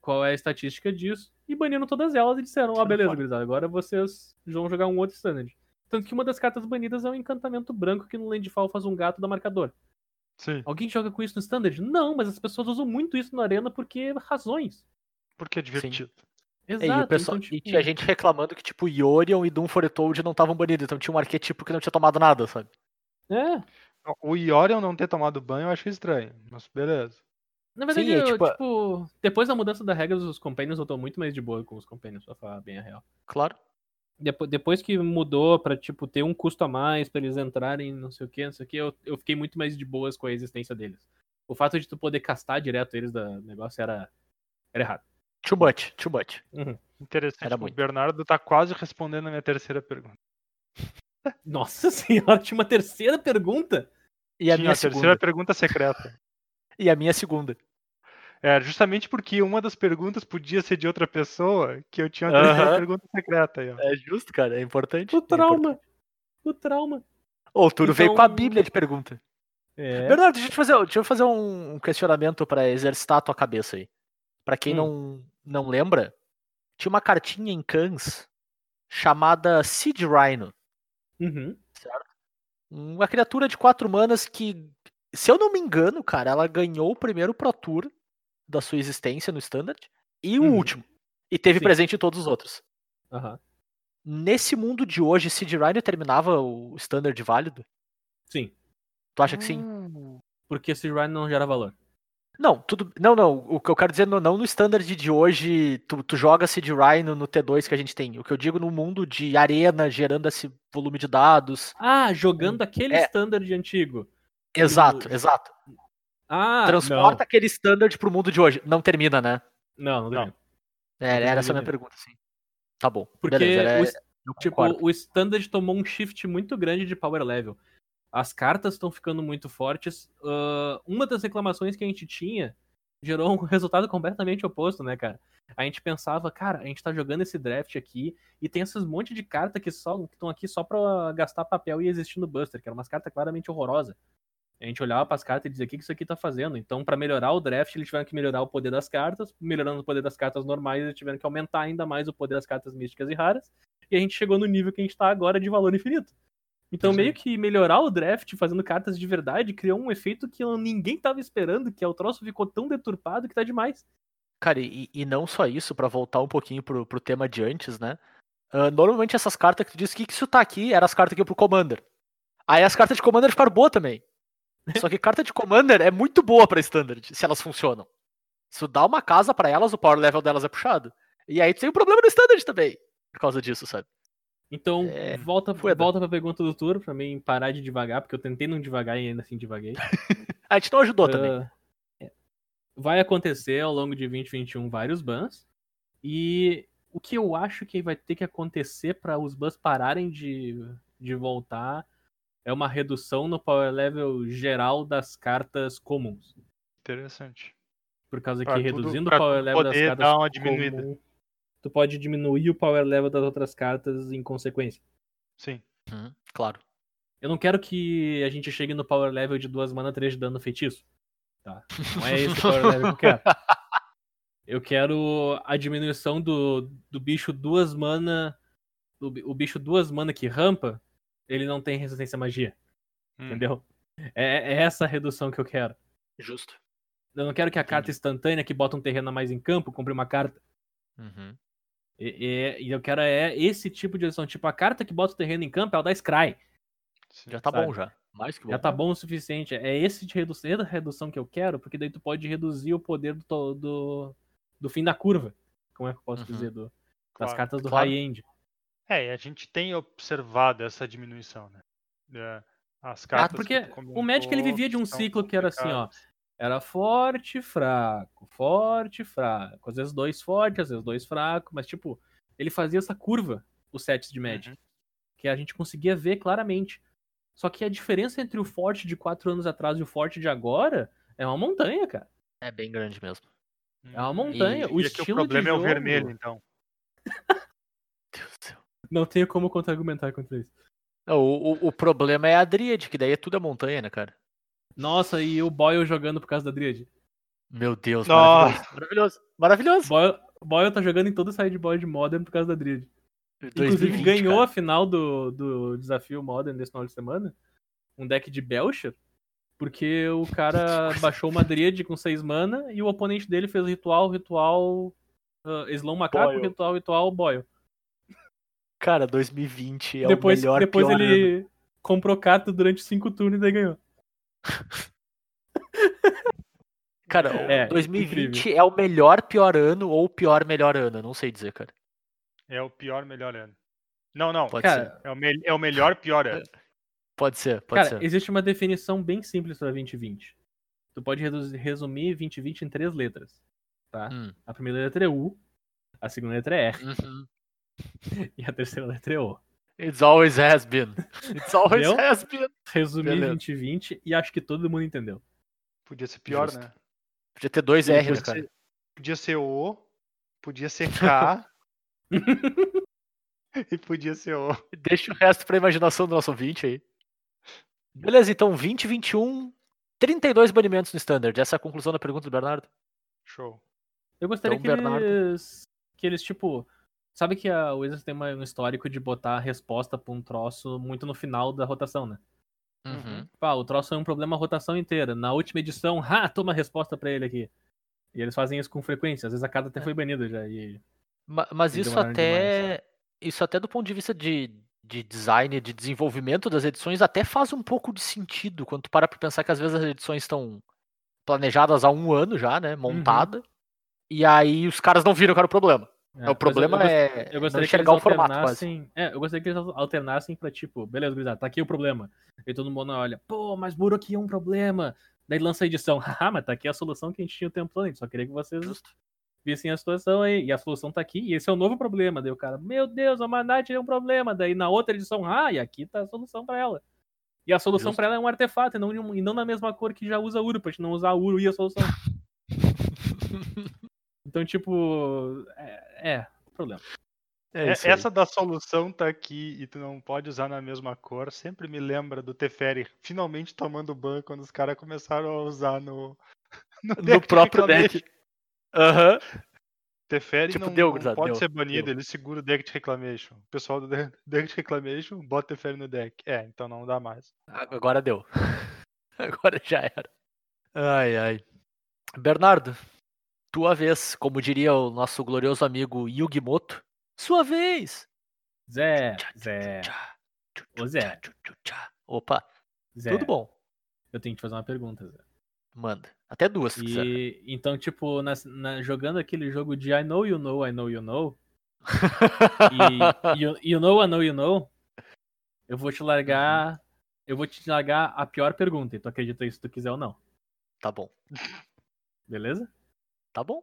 qual é a estatística disso, e baniram todas elas e disseram, ó, Tiraram beleza, gurizada, agora vocês vão jogar um outro standard. Tanto que uma das cartas banidas é um encantamento branco que no Landfall faz um gato da marcador. Sim. Alguém joga com isso no standard? Não, mas as pessoas usam muito isso na arena porque razões. Porque é divertido. Exato. É, e, o pessoal, então, tipo, e tinha gente reclamando que, tipo, Yorion e Doom Foretold não estavam banidos, então tinha um arquétipo que não tinha tomado nada, sabe? É, O Iorion não ter tomado banho eu acho estranho, mas beleza. Na verdade, Sim, é, eu, tipo, tipo, depois da mudança da regra, os companions eu tô muito mais de boa com os companions, pra falar bem a real. Claro. Depo- Depois que mudou pra, tipo, ter um custo a mais pra eles entrarem, não sei o que, não sei o que, eu, eu fiquei muito mais de boas com a existência deles. O fato de tu poder castar direto eles do negócio era, era errado. Too much, too much. Interessante. Era o muito. Bernardo tá quase respondendo a minha terceira pergunta. [laughs] Nossa senhora, tinha uma terceira pergunta? E a Tinha minha a terceira segunda. pergunta secreta. [laughs] E a minha segunda. É, justamente porque uma das perguntas podia ser de outra pessoa, que eu tinha a Aham. terceira pergunta secreta aí, ó. É justo, cara, é importante. O é importante. trauma. O trauma. Ô, o Turo veio com a Então- bíblia de pergunta. É. Bernardo, deixa eu fazer, deixa eu fazer um um questionamento pra exercitar a tua cabeça aí. Pra quem Hum. não, não lembra, tinha uma cartinha em Cans chamada Seed Rhino. Uhum. Uma criatura de quatro manas que, se eu não me engano, cara, ela ganhou o primeiro Pro Tour da sua existência no Standard e o Uhum. último. E teve Sim. presente em todos os outros. Aham. Nesse mundo de hoje, Seed Rhino terminava o Standard válido? Sim. Tu acha que sim? Hum, Porque esse Ryan não gera valor. Não, tudo. Não, não. O que eu quero dizer não, não no standard de hoje, tu, tu joga Seed Rhino no T2 que a gente tem. O que eu digo no mundo de arena, gerando esse volume de dados. Ah, jogando aquele É. standard antigo. Exato, exato. Ah, Transporta aquele standard pro mundo de hoje. Não termina, né? Não, não, não. Não. termina. É, Não era essa a minha pergunta, sim. Tá bom. Porque Beleza, era- o Tipo, o standard tomou um shift muito grande de power level. As cartas estão ficando muito fortes. Ah, uma das reclamações que a gente tinha gerou um [laughs] resultado completamente oposto, né, cara? A gente pensava, cara, a gente tá jogando esse draft aqui e tem esses monte de cartas que só estão aqui só pra gastar papel e existir no Buster, que eram umas cartas claramente horrorosas. A gente olhava pras cartas e dizia, o que que isso aqui tá fazendo? Então, pra melhorar o draft, eles tiveram que melhorar o poder das cartas. Melhorando o poder das cartas normais, eles tiveram que aumentar ainda mais o poder das cartas místicas e raras. E a gente chegou no nível que a gente tá agora de valor infinito. Então, meio que melhorar o draft fazendo cartas de verdade criou um efeito que ninguém tava esperando, que é o troço ficou tão deturpado que tá demais. Cara, e, e não só isso, pra voltar um pouquinho pro, pro tema de antes, né? Ah, normalmente essas cartas que tu diz que que isso tá aqui, eram as cartas que iam pro Commander. Aí as cartas de Commander ficaram boas também. [laughs] Só que carta de Commander é muito boa pra Standard, se elas funcionam. Se tu dá uma casa pra elas, o power level delas é puxado. E aí tu tem um problema no Standard também, por causa disso, sabe? Então, É, volta, volta pra pergunta do Tour, pra mim parar de devagar, porque eu tentei não devagar e ainda assim devaguei. [laughs] A gente não ajudou também. Ah, é. vai acontecer ao longo de 2021 vários bans. E o que eu acho que vai ter que acontecer para os bans pararem de, de voltar é uma redução no power level geral das cartas comuns. Interessante. Por causa Pra que tudo- reduzindo o power level das poder cartas dar uma diminuída. comum, tu pode diminuir o power level das outras cartas em consequência. Sim. Uhum, claro. Eu não quero que a gente chegue no power level de duas mana 3 de dano feitiço. Tá? Não é esse o power level que eu quero. [laughs] Eu quero a diminuição do, do bicho duas mana. do o bicho duas mana que rampa, ele não tem resistência à magia. Hum. Entendeu? É, é essa a redução que eu quero. Justo. Eu não quero que a carta instantânea que bota um terreno a mais em campo compre uma carta. Uhum. E, e- e eu quero é esse tipo de redução. Tipo, a carta que bota o terreno em campo é o da Scry. Sim. Já tá Sabe? bom já. Mais que bom. Já tá bom o suficiente. É esse de redução, essa redução que eu quero, porque daí tu pode reduzir o poder do, do, do fim da curva. Como é que eu posso Uhum. dizer? Do, das Claro. cartas do claro. high-end. É, e a gente tem observado essa diminuição, né? É, As Ah, cartas. porque que tu o Magic ele comentou vivia de um ciclo que era assim, ó. Era forte, fraco, forte, fraco. Às vezes dois fortes, às vezes dois fracos, mas tipo, ele fazia essa curva, os sets de Magic. Uhum. Que a gente conseguia ver claramente. Só que a diferença entre o forte de quatro anos atrás e o forte de agora é uma montanha, cara. É bem grande mesmo. É uma montanha. E- o E aqui estilo o problema de é o jogo- vermelho, então. [laughs] Deus do céu. Não tenho como contra-argumentar contra isso. Não, o, o, o problema é a Dríade, que daí é tudo é montanha, né, cara? Nossa, e o Boyle jogando por causa da Dríade. Meu Deus, Nossa. maravilhoso. Maravilhoso. Maravilhoso. Boyle, Boyle tá jogando em todo o sideboard Modern por causa da Dríade. Inclusive 2020, ganhou cara. a final do, do desafio Modern desse final de semana. Um deck de Belcher. Porque o cara [laughs] baixou uma Dríade com 6 mana e o oponente dele fez ritual, ritual. Uh, Slow Macaco, Boyle. ritual, ritual, Boyle. Cara, 2020 é depois o melhor depois pior ano. ele comprou carta durante 5 turnos e daí ganhou. [laughs] Cara, É, 2020 é o melhor pior ano ou o pior melhor ano, não sei dizer, cara. É o pior melhor ano. Não, não. Pode Cara, ser. É o, me- é o melhor pior ano. Pode ser, pode Cara, ser. existe uma definição bem simples para 2020. Tu pode resumir 2020 em três letras, tá? Hum. A primeira letra é U, a segunda letra é R Uhum. [laughs] e a terceira letra é O. It's always has been. It's always Entendeu? has been. Resumi Beleza. 2020 e acho que todo mundo entendeu. Podia ser pior, Justo. né? Podia ter dois R, né, Podia cara? ser, podia ser O, podia ser K. [laughs] e podia ser O. Deixa o resto pra imaginação do nosso 20 aí. Beleza, então 20, 21, 32 banimentos no Standard. Essa é a conclusão da pergunta do Bernardo. Show. Eu gostaria Então, que, Bernardo. eles, que eles, tipo. Sabe que a Wizards tem uma- um histórico de botar a resposta pra um troço muito no final da rotação, né? Uhum. Pá, o troço é um problema a rotação inteira. Na última edição, [laughs] ha, toma a resposta pra ele aqui. E eles fazem isso com frequência. Às vezes a carta até foi banida já. E... Ma- Mas E isso até. Isso até do ponto de vista de, de design, de desenvolvimento das edições, até faz um pouco de sentido quando tu para pra pensar que às vezes as edições estão planejadas há um ano já, né? Montada. E aí os caras não viram que era o problema. É, o problema eu, eu, é Eu gostaria que eles enxergar o formato quase. É, eu gostaria que eles alternassem pra tipo, beleza, gurizada, tá aqui o problema. E todo mundo olha, pô, mas burocracia é um problema. Daí lança a edição, [laughs] haha, mas tá aqui a solução que a gente tinha o tempo todo. A gente só queria que vocês Justo. vissem a situação aí. E a solução tá aqui, e esse é o novo problema. Daí o cara, meu Deus, a Manat é um problema. Daí na outra edição, ah, e aqui tá a solução pra ela. E a solução pra ela é um artefato, e não, e não na mesma cor que já usa Uro, pra gente não usar Uro e a solução. [laughs] Então, tipo, é, é problema. É É- essa da solução tá aqui e tu não pode usar na mesma cor, sempre me lembra do Teferi finalmente tomando ban quando os caras começaram a usar no, [laughs] no, No deck de próprio deck. Aham. Teferi Tipo, não, deu, não pode deu, ser banido, deu. ele segura o deck de Reclamation. O pessoal do de- [laughs] deck de Reclamation bota Teferi no deck. É, então não dá mais. Agora deu. [laughs] Agora já era. Ai, ai. Bernardo, tua vez, como diria o nosso glorioso amigo Yugimoto. Sua vez! Zé, Zé, Ô, Zé. Opa, Zé. tudo bom. Eu tenho que te fazer uma pergunta, Zé. Manda. Até duas, se quiser. E então, tipo, nas- na- jogando aquele jogo de I know you know, I know you know, [laughs] e you, you know, I know you know, eu vou te largar. Eu vou te largar a pior pergunta, e tu acredita isso se tu quiser ou não. Tá bom, Beleza? Tá bom.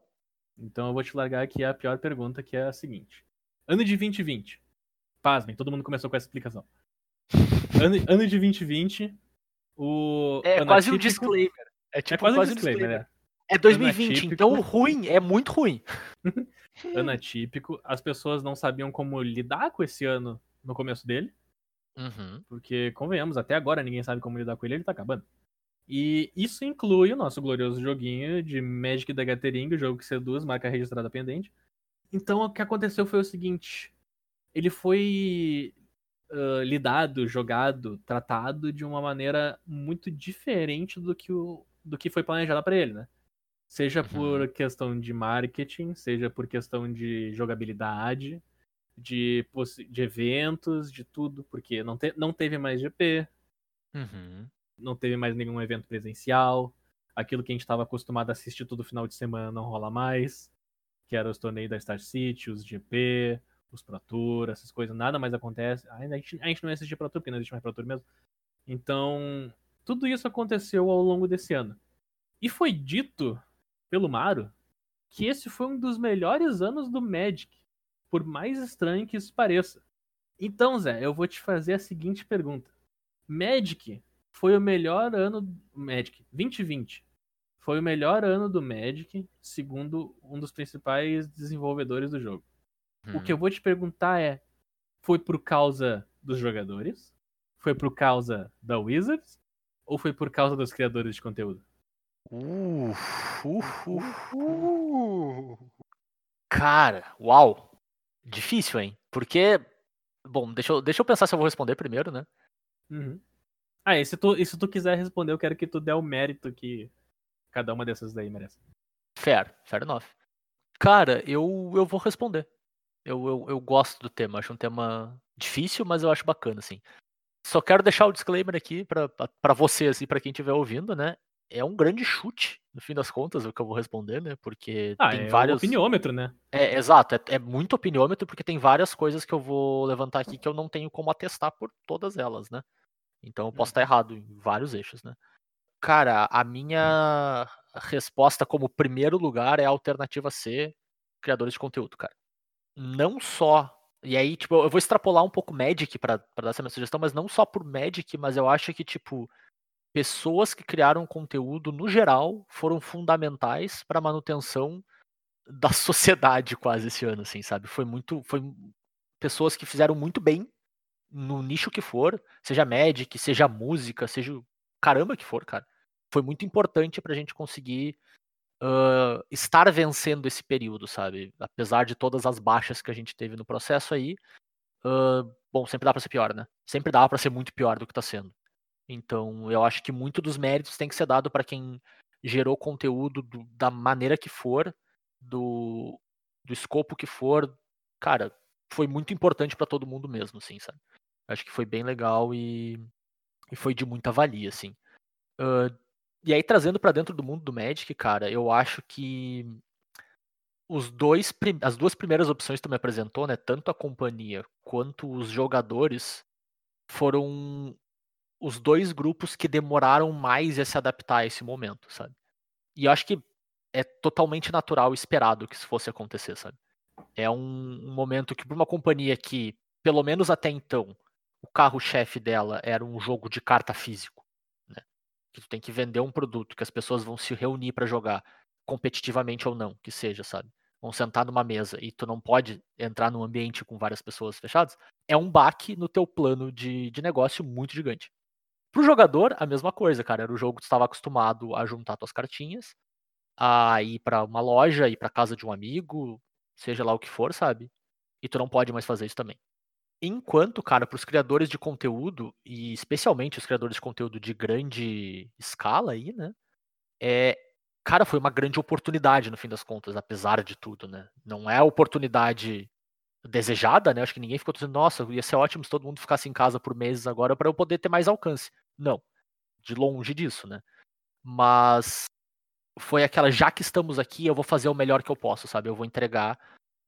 Então eu vou te largar aqui a pior pergunta, que é a seguinte. Ano de 2020. Pasmem, todo mundo começou com essa explicação. [laughs] Ano, ano de 2020, o. É quase um disclaimer. É É tipo quase um quase um disclaimer, disclaimer. né? É 2020, atípico. então ruim, é muito ruim. [laughs] Ano atípico, as pessoas não sabiam como lidar com esse ano no começo dele. Uhum. Porque, convenhamos, até agora ninguém sabe como lidar com ele, ele tá acabando. E isso inclui o nosso glorioso joguinho de Magic da Gathering, o jogo que seduz, marca registrada pendente. Então o que aconteceu foi o seguinte: ele foi ah, lidado, jogado, tratado de uma maneira muito diferente do que, o, do que foi planejado pra ele, né? Seja Uhum. por questão de marketing, seja por questão de jogabilidade, de, de eventos, de tudo, porque não, te- não teve mais GP, Uhum. Não teve mais nenhum evento presencial, aquilo que a gente estava acostumado a assistir todo final de semana não rola mais, que era os torneios da Star City, os GP, os Pro Tour, essas coisas, nada mais acontece. A gente, a gente não ia assistir Pro Tour, porque não existe mais Pro Tour mesmo. Então, tudo isso aconteceu ao longo desse ano. E foi dito pelo Maro que esse foi um dos melhores anos do Magic, por mais estranho que isso pareça. Então, Zé, eu vou te fazer a seguinte pergunta. Magic foi o melhor ano. Magic 2020 foi o melhor ano do Magic, segundo um dos principais desenvolvedores do jogo. O que eu vou te perguntar é: foi por causa dos jogadores? Foi por causa da Wizards ou foi por causa dos criadores de conteúdo? Uh. Uh, Cara, uau. Difícil, hein? Porque. Bom, deixa eu, deixa eu pensar se eu vou responder primeiro, né? Uhum. Ah, e se tu, e se tu quiser responder, eu quero que tu dê o mérito que cada uma dessas daí merece. Fair, fair enough. Cara, eu, eu vou responder. Eu, eu, eu gosto do tema, acho um tema difícil, mas eu acho bacana, assim. Só quero deixar o disclaimer aqui pra vocês e pra quem estiver ouvindo, né? É um grande chute, no fim das contas, o que eu vou responder, né? Porque Ah, tem é vários. o opiniômetro, né? É, exato, é, é muito opiniômetro, porque tem várias coisas que eu vou levantar aqui que eu não tenho como atestar por todas elas, né? Então eu posso estar errado em vários eixos, né? Cara, a minha resposta como primeiro lugar é a alternativa C, criadores de conteúdo, cara. Não só. E aí, tipo, eu vou extrapolar um pouco Magic pra dar essa minha sugestão, mas não só por Magic, mas eu acho que, tipo, pessoas que criaram conteúdo, no geral, foram fundamentais pra manutenção da [laughs] sociedade quase esse ano, assim, sabe? Foi muito. Foi pessoas que fizeram muito bem no nicho que for, seja Magic, seja música, seja o caramba que for, cara. Foi muito importante pra gente conseguir ah, estar vencendo esse período, sabe? Apesar de todas as baixas que a gente teve no processo aí. ah, bom, sempre dá pra ser pior, né? Sempre dá pra ser muito pior do que tá sendo. Então, eu acho que muito dos méritos tem que ser dado pra quem gerou conteúdo do- da maneira que for, do, do escopo que for. Cara, foi muito importante pra todo mundo mesmo, assim, sabe? Acho que foi bem legal e, e foi de muita valia, assim. Ah, e aí, trazendo pra dentro do mundo do Magic, cara, eu acho que os dois, as duas primeiras opções que tu me apresentou, né, tanto a companhia quanto os jogadores, foram os dois grupos que demoraram mais a se adaptar a esse momento, sabe? E eu acho que é totalmente natural e esperado que isso fosse acontecer, sabe? É um, um momento que para uma companhia que, pelo menos até então, o carro-chefe dela era um jogo de carta físico, né? Que tu tem que vender um produto que as pessoas vão se reunir para jogar, competitivamente ou não, que seja, sabe? Vão sentar numa mesa e tu não pode entrar num ambiente com várias pessoas fechadas, é um baque no teu plano de, de negócio muito gigante. Pro jogador, a mesma coisa, cara. Era o jogo que tu estava acostumado a juntar tuas cartinhas, a ir pra uma loja, ir pra casa de um amigo, seja lá o que for, sabe? E tu não pode mais fazer isso também. Enquanto, cara, pros criadores de conteúdo, e especialmente os criadores de conteúdo de grande escala aí, né? É, cara, foi uma grande oportunidade no fim das contas, apesar de tudo, né? Não é a oportunidade desejada, né? Acho que ninguém ficou dizendo, nossa, ia ser ótimo se todo mundo ficasse em casa por meses agora para eu poder ter mais alcance. Não, de longe disso, né? Mas foi aquela, já que estamos aqui, eu vou fazer o melhor que eu posso, sabe? Eu vou entregar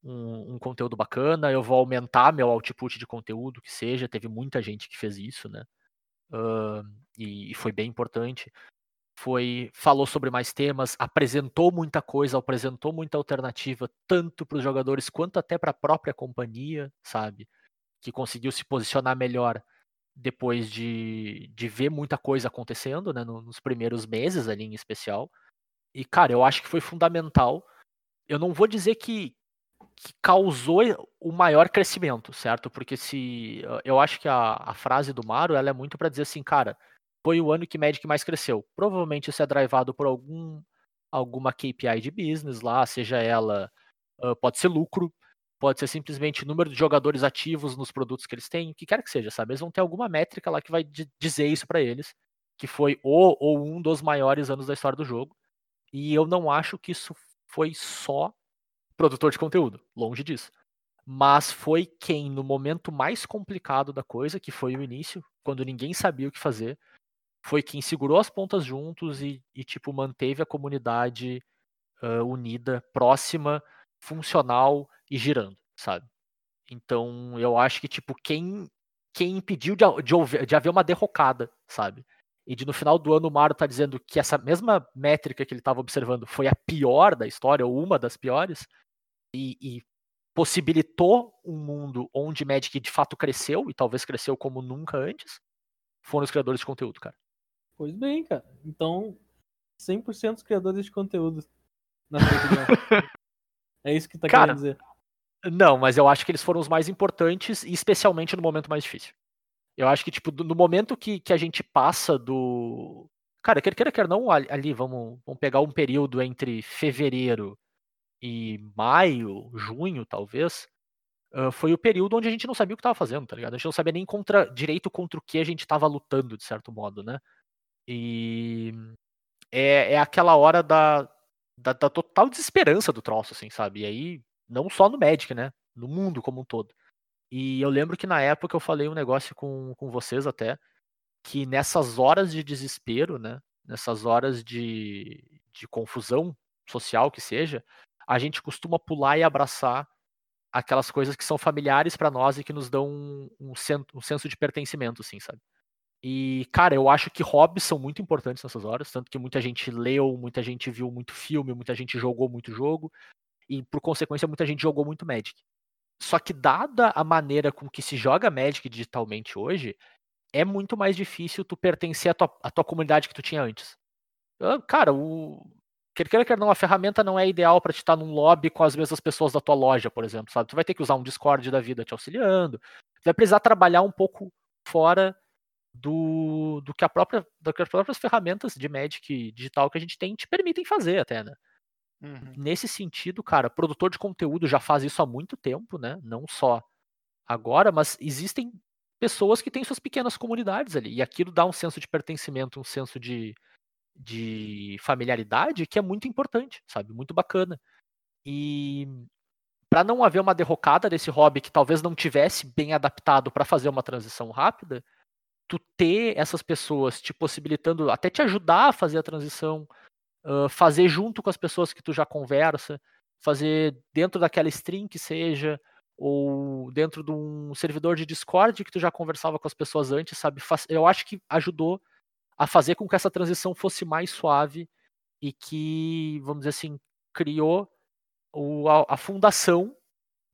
um, um conteúdo bacana, eu vou aumentar meu output de conteúdo, que seja. Teve muita gente que fez isso, né? Ah, e, e foi bem importante. Foi, falou sobre mais temas, apresentou muita coisa, apresentou muita alternativa, tanto para os jogadores quanto até para a própria companhia, sabe? Que conseguiu se posicionar melhor depois de, de ver muita coisa acontecendo, né? no- Nos primeiros meses ali em especial. E, cara, eu acho que foi fundamental. Eu não vou dizer que, que causou o maior crescimento, certo? Porque se. Eu acho que a, a frase do Maro ela é muito para dizer assim, cara, foi o ano que Magic mais cresceu. Provavelmente isso é drivado por algum alguma KPI de business lá, seja ela. ah, pode ser lucro, pode ser simplesmente número de jogadores ativos nos produtos que eles têm, o que quer que seja, sabe? Eles vão ter alguma métrica lá que vai di- dizer isso para eles, que foi o ou um dos maiores anos da história do jogo. E eu não acho que isso foi só produtor de conteúdo, longe disso. Mas foi quem, no momento mais complicado da coisa, que foi o início, quando ninguém sabia o que fazer, foi quem segurou as pontas juntos e, e, tipo, manteve a comunidade ah, unida, próxima, funcional e girando, sabe? Então, eu acho que, tipo, quem, quem impediu de, de, de haver uma derrocada, sabe? E de no final do ano o Mario tá dizendo que essa mesma métrica que ele estava observando foi a pior da história, ou uma das piores, e, e possibilitou um mundo onde Magic de fato cresceu, e talvez cresceu como nunca antes, foram os criadores de conteúdo, cara. Pois bem, cara. Então, 100% dos criadores de conteúdo. Na sua opinião. [laughs] é isso que tá Cara, querendo dizer. Não, mas eu acho que eles foram os mais importantes, e especialmente no momento mais difícil. Eu acho que, tipo, no momento que, que a gente passa do. Cara, quer queira, quer não, ali, vamos, vamos pegar um período entre fevereiro e maio, junho, talvez. ah, foi o período onde a gente não sabia o que estava fazendo, tá ligado? A gente não sabia nem contra, direito contra o que a gente estava lutando, de certo modo, né? E é, é aquela hora da, da, da total desesperança do troço, assim, sabe? E aí, não só no Magic, né? No mundo como um todo. E eu lembro que na época eu falei um negócio com, com vocês até, que nessas horas de desespero, né? Nessas horas de, de confusão social que seja, a gente costuma pular e abraçar aquelas coisas que são familiares pra nós e que nos dão um, um, sen- um senso de pertencimento, assim, sabe? E, cara, eu acho que hobbies são muito importantes nessas horas, tanto que muita gente leu, muita gente viu muito filme, muita gente jogou muito jogo, e por consequência muita gente jogou muito Magic. Só que dada a maneira com que se joga Magic digitalmente hoje, é muito mais difícil tu pertencer à tua, à tua comunidade que tu tinha antes. Cara, o. Quer queira, quer não, a ferramenta não é ideal para te estar num lobby com as mesmas pessoas da tua loja, por exemplo, sabe? Tu vai ter que usar um Discord da vida te auxiliando. Tu vai precisar trabalhar um pouco fora do, do que a própria, do que as próprias ferramentas de Magic digital que a gente tem te permitem fazer até, né? Uhum. Nesse sentido, cara, produtor de conteúdo já faz isso há muito tempo, né? Não só agora, mas existem pessoas que têm suas pequenas comunidades ali. E aquilo dá um senso de pertencimento, um senso de, de familiaridade que é muito importante, sabe? Muito bacana. E para não haver uma derrocada desse hobby que talvez não tivesse bem adaptado para fazer uma transição rápida, tu ter essas pessoas te possibilitando, até te ajudar a fazer a transição, fazer junto com as pessoas que tu já conversa, fazer dentro daquela stream que seja, ou dentro de um servidor de Discord que tu já conversava com as pessoas antes, sabe? Eu acho que ajudou a fazer com que essa transição fosse mais suave e que, vamos dizer assim, criou a, a fundação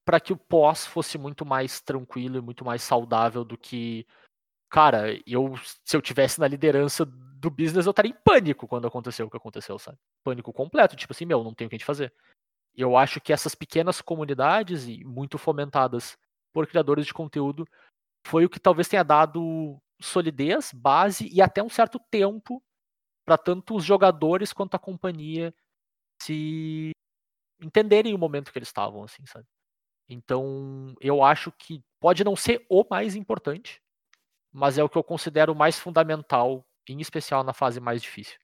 para que o pós fosse muito mais tranquilo e muito mais saudável do que cara, eu se eu tivesse na liderança do business, eu estaria em pânico quando aconteceu o que aconteceu, sabe? Pânico completo, tipo assim, meu, não tem o que a gente fazer. Eu acho que essas pequenas comunidades e muito fomentadas por criadores de conteúdo foi o que talvez tenha dado solidez, base e até um certo tempo para tanto os jogadores quanto a companhia se entenderem o momento que eles estavam, assim, sabe? Então, eu acho que pode não ser o mais importante, mas é o que eu considero mais fundamental, em especial na fase mais difícil.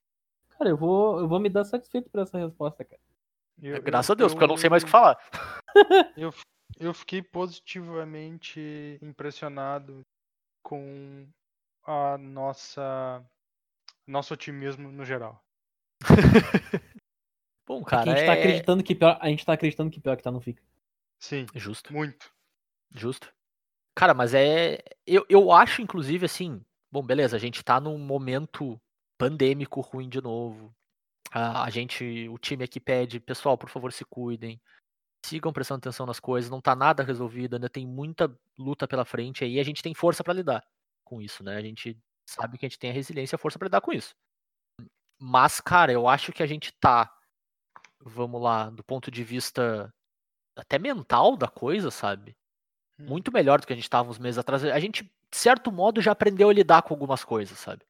Cara, eu vou, eu vou me dar satisfeito por essa resposta, cara. Eu- Graças eu- a Deus, porque eu não sei mais o que eu- falar. [laughs] Eu, eu fiquei positivamente impressionado com a nossa nosso otimismo no geral. [laughs] Bom, cara, a gente tá é... acreditando que pior, a gente tá acreditando que pior que tá não fica. Sim, Justo, muito. justo. Cara, mas é... Eu, eu acho, inclusive, assim... Bom, beleza, a gente tá num momento pandêmico ruim de novo. A, a gente, o time aqui pede, pessoal, por favor, se cuidem. Sigam prestando atenção nas coisas, não tá nada resolvido, ainda tem muita luta pela frente aí, a gente tem força pra lidar com isso, né? A gente sabe que a gente tem a resiliência e a força pra lidar com isso. Mas, cara, eu acho que a gente tá, vamos lá, do ponto de vista até mental da coisa, sabe? Hum. Muito melhor do que a gente tava uns meses atrás. A gente, de certo modo, já aprendeu a lidar com algumas coisas, sabe?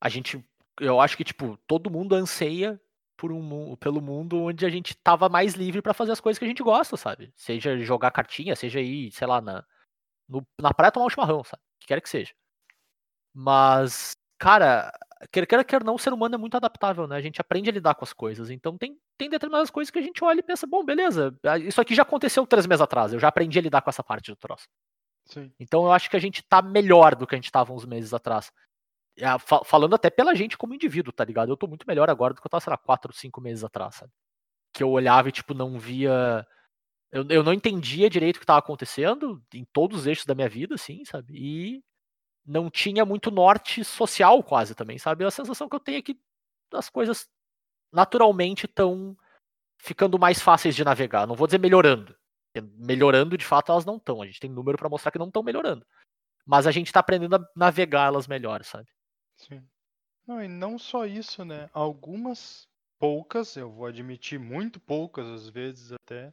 A gente, eu acho que, tipo, todo mundo anseia por um, pelo mundo onde a gente tava mais livre pra fazer as coisas que a gente gosta, sabe? Seja jogar cartinha, seja ir, sei lá, na, no- na praia tomar um chimarrão, sabe? O que quer que seja. Mas, cara, quer queira, quer não, o ser humano é muito adaptável, né? A gente aprende a lidar com as coisas. Então tem, tem determinadas coisas que a gente olha e pensa, bom, beleza, isso aqui já aconteceu três meses atrás, eu já aprendi a lidar com essa parte do troço. Sim. Então eu acho que a gente tá melhor do que a gente tava uns meses atrás. Fa- Falando até pela gente como indivíduo, tá ligado? Eu tô muito melhor agora do que eu tava, sei lá, quatro, cinco meses atrás, sabe? Que eu olhava e, tipo, não via. Eu, eu não entendia direito o que tava acontecendo em todos os eixos da minha vida, assim, sabe? E não tinha muito norte social quase também, sabe? A sensação que eu tenho é que as coisas naturalmente estão ficando mais fáceis de navegar. Não vou dizer melhorando. Porque Melhorando, de fato, elas não estão. A gente tem número pra mostrar que não estão melhorando. Mas a gente tá aprendendo a navegar elas melhor, sabe? Sim. Não, e não só isso, né? Algumas, poucas, eu vou admitir, muito poucas às vezes até,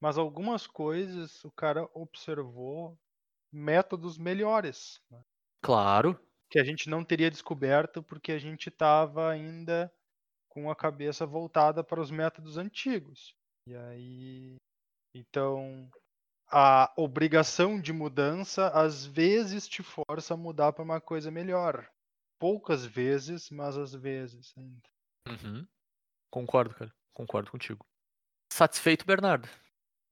mas algumas coisas o cara observou métodos melhores. né? Claro. que a gente não teria descoberto porque a gente estava ainda com a cabeça voltada para os métodos antigos. E aí, então, a obrigação de mudança às vezes te força a mudar para uma coisa melhor. Poucas vezes, mas às vezes ainda. Uhum. Concordo, cara. Concordo contigo. Satisfeito, Bernardo?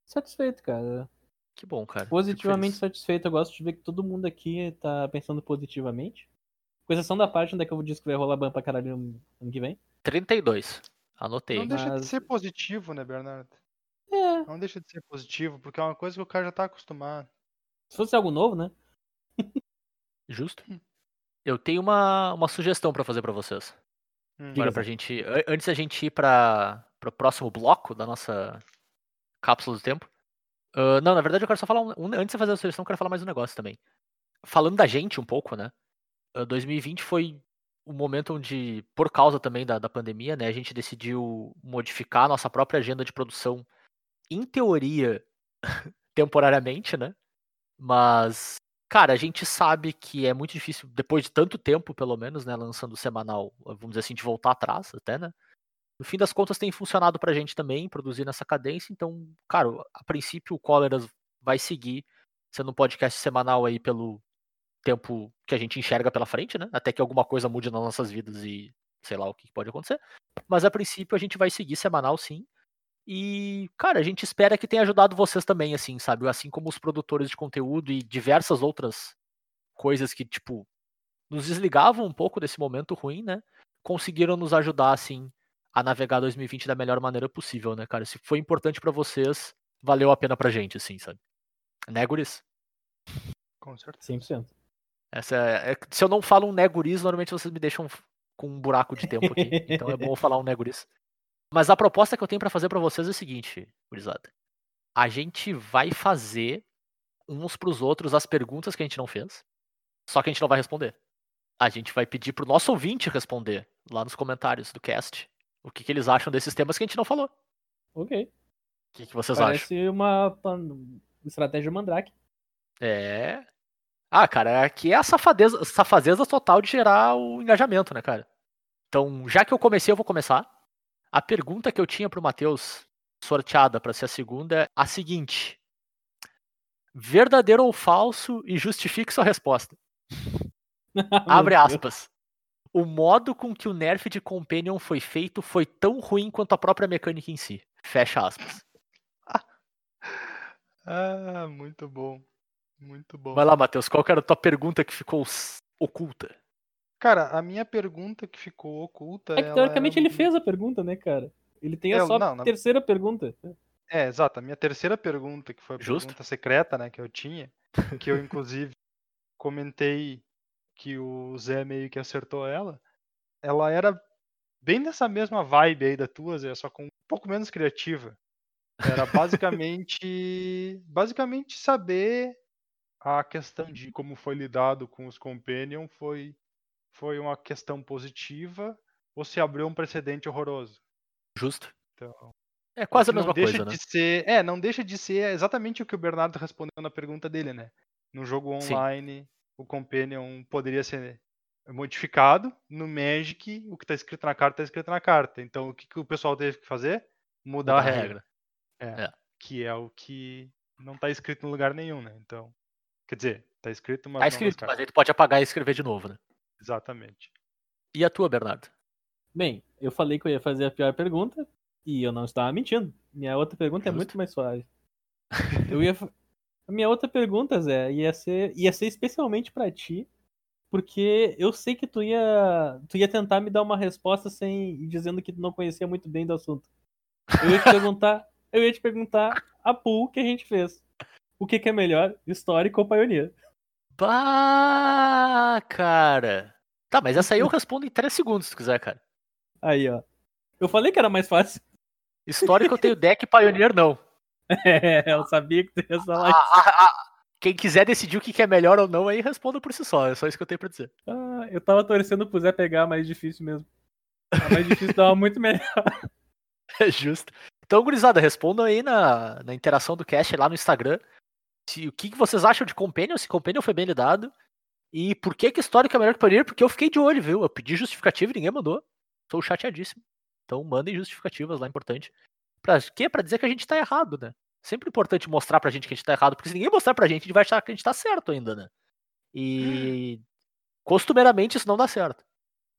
Satisfeito, cara. Que bom, cara. Positivamente satisfeito. Eu gosto de ver que todo mundo aqui tá pensando positivamente. Com exceção da parte onde é que eu disse que vai rolar ban pra caralho ano ano que vem. 32. Anotei. Não deixa de Mas- ser positivo, né, Bernardo? É, Não deixa de ser positivo, porque é uma coisa que o cara já tá acostumado. se fosse algo novo, né? Justo. Eu tenho uma, uma sugestão pra fazer pra vocês. Hum. Agora, pra gente. an- Antes da gente ir para o próximo bloco da nossa cápsula do tempo. Ah, não, na verdade eu quero só falar. Um, um- antes de fazer a sugestão, eu quero falar mais um negócio também. Falando da gente um pouco, né? ah, 2020 foi o momento onde, por causa também da, da pandemia, né, a gente decidiu modificar a nossa própria agenda de produção, em teoria, [laughs] temporariamente, né? Mas, cara, a gente sabe que é muito difícil, depois de tanto tempo, pelo menos, né, lançando semanal, vamos dizer assim, de voltar atrás, até, né? No fim das contas, tem funcionado pra gente também, produzir nessa cadência. Então, cara, a princípio, o Cóleras vai seguir sendo um podcast semanal aí pelo tempo que a gente enxerga pela frente, né? Até que alguma coisa mude nas nossas vidas e sei lá o que pode acontecer. Mas a princípio, a gente vai seguir semanal, sim. E, cara, a gente espera que tenha ajudado vocês também, assim, sabe? Assim como os produtores de conteúdo e diversas outras coisas que, tipo, nos desligavam um pouco desse momento ruim, né? Conseguiram nos ajudar, assim, a navegar 2020 da melhor maneira possível, né, cara? Se foi importante pra vocês, valeu a pena pra gente, assim, sabe? Né, guris? Com certeza. 100%. Essa é, é- se eu não falo um né, guris, normalmente vocês me deixam com um buraco de tempo aqui. então é bom eu falar um né, guris. Mas a proposta que eu tenho pra fazer pra vocês é o seguinte, gurizada. A gente vai fazer uns pros outros as perguntas que a gente não fez, só que a gente não vai responder. A gente vai pedir pro nosso ouvinte responder lá nos comentários do cast o que, que eles acham desses temas que a gente não falou. Ok. O que, que vocês acham? Parece uma estratégia mandrake. É. Ah, cara, aqui é a safadeza, safadeza total de gerar o engajamento, né, cara? Então, já que eu comecei, eu vou começar. A pergunta que eu tinha pro Matheus, sorteada pra ser a segunda, é a seguinte: Verdadeiro ou falso e justifique sua resposta. [laughs] Abre aspas. O modo com que o nerf de Companion foi feito foi tão ruim quanto a própria mecânica em si. Fecha aspas. [laughs] Ah, muito bom. Muito bom. Vai lá, Matheus, qual era a tua pergunta que ficou oculta? Cara, a minha pergunta que ficou oculta. É que teoricamente era ele fez a pergunta, né, cara? Ele tem a É, sua não, na- terceira pergunta. É, exato. A minha terceira pergunta, que foi a Justo. pergunta secreta, né, que eu tinha, que eu inclusive [laughs] comentei que o Zé meio que acertou ela, ela era bem nessa mesma vibe aí da tua, Zé, só com um pouco menos criativa. Era basicamente, [laughs] basicamente saber a questão de como foi lidado com os Companion foi foi uma questão positiva ou se abriu um precedente horroroso. Justo. Então, É quase a mesma deixa coisa, né? de ser, é, não deixa de ser exatamente o que o Bernardo respondeu na pergunta dele, né? No jogo Sim. online, o Companion poderia ser modificado, no Magic, o que tá escrito na carta tá escrito na carta. Então, o que, que o pessoal teve que fazer? Mudar, Mudar a regra, É. que é o que não tá escrito em lugar nenhum, né? Então, quer dizer, tá escrito, mas Tá nas escrito, mas aí tu pode apagar e escrever de novo, né? Exatamente. E a tua, Bernardo? Bem, eu falei que eu ia fazer a pior pergunta e eu não estava mentindo. Minha outra pergunta é Justo. muito mais suave. [laughs] Eu ia. A minha outra pergunta, Zé, ia ser, ia ser especialmente pra ti, porque eu sei que tu ia, tu ia tentar me dar uma resposta sem dizendo que tu não conhecia muito bem do assunto. Eu ia te [laughs] perguntar, eu ia te perguntar a pool que a gente fez. O que, que é melhor, histórico ou Pioneer? Bah, cara. Tá, mas essa aí eu respondo em 3 segundos, se tu quiser, cara. Aí, ó. Eu falei que era mais fácil. Histórico eu tenho deck Pioneer, não. [laughs] É, eu sabia que tu ia A- falar a- a- quem quiser decidir o que é melhor ou não, aí responda por si só. É só isso que eu tenho pra dizer. Ah, eu tava torcendo pro Zé pegar mais difícil mesmo. A mais difícil tava muito melhor. [laughs] É justo. Então, gurizada, respondam aí na, na interação do cast lá no Instagram. Se, o que, que vocês acham de Companion, se Companion foi bem lidado. E por que que histórico é melhor que planilha? Porque eu fiquei de olho, viu? Eu pedi justificativa e ninguém mandou. Tô chateadíssimo. Então mandem justificativas lá, importante. Pra quê? Pra dizer que a gente tá errado, né? Sempre importante mostrar pra gente que a gente tá errado, porque se ninguém mostrar pra gente, a gente vai achar que a gente tá certo ainda, né? E [gasps] costumeiramente isso não dá certo.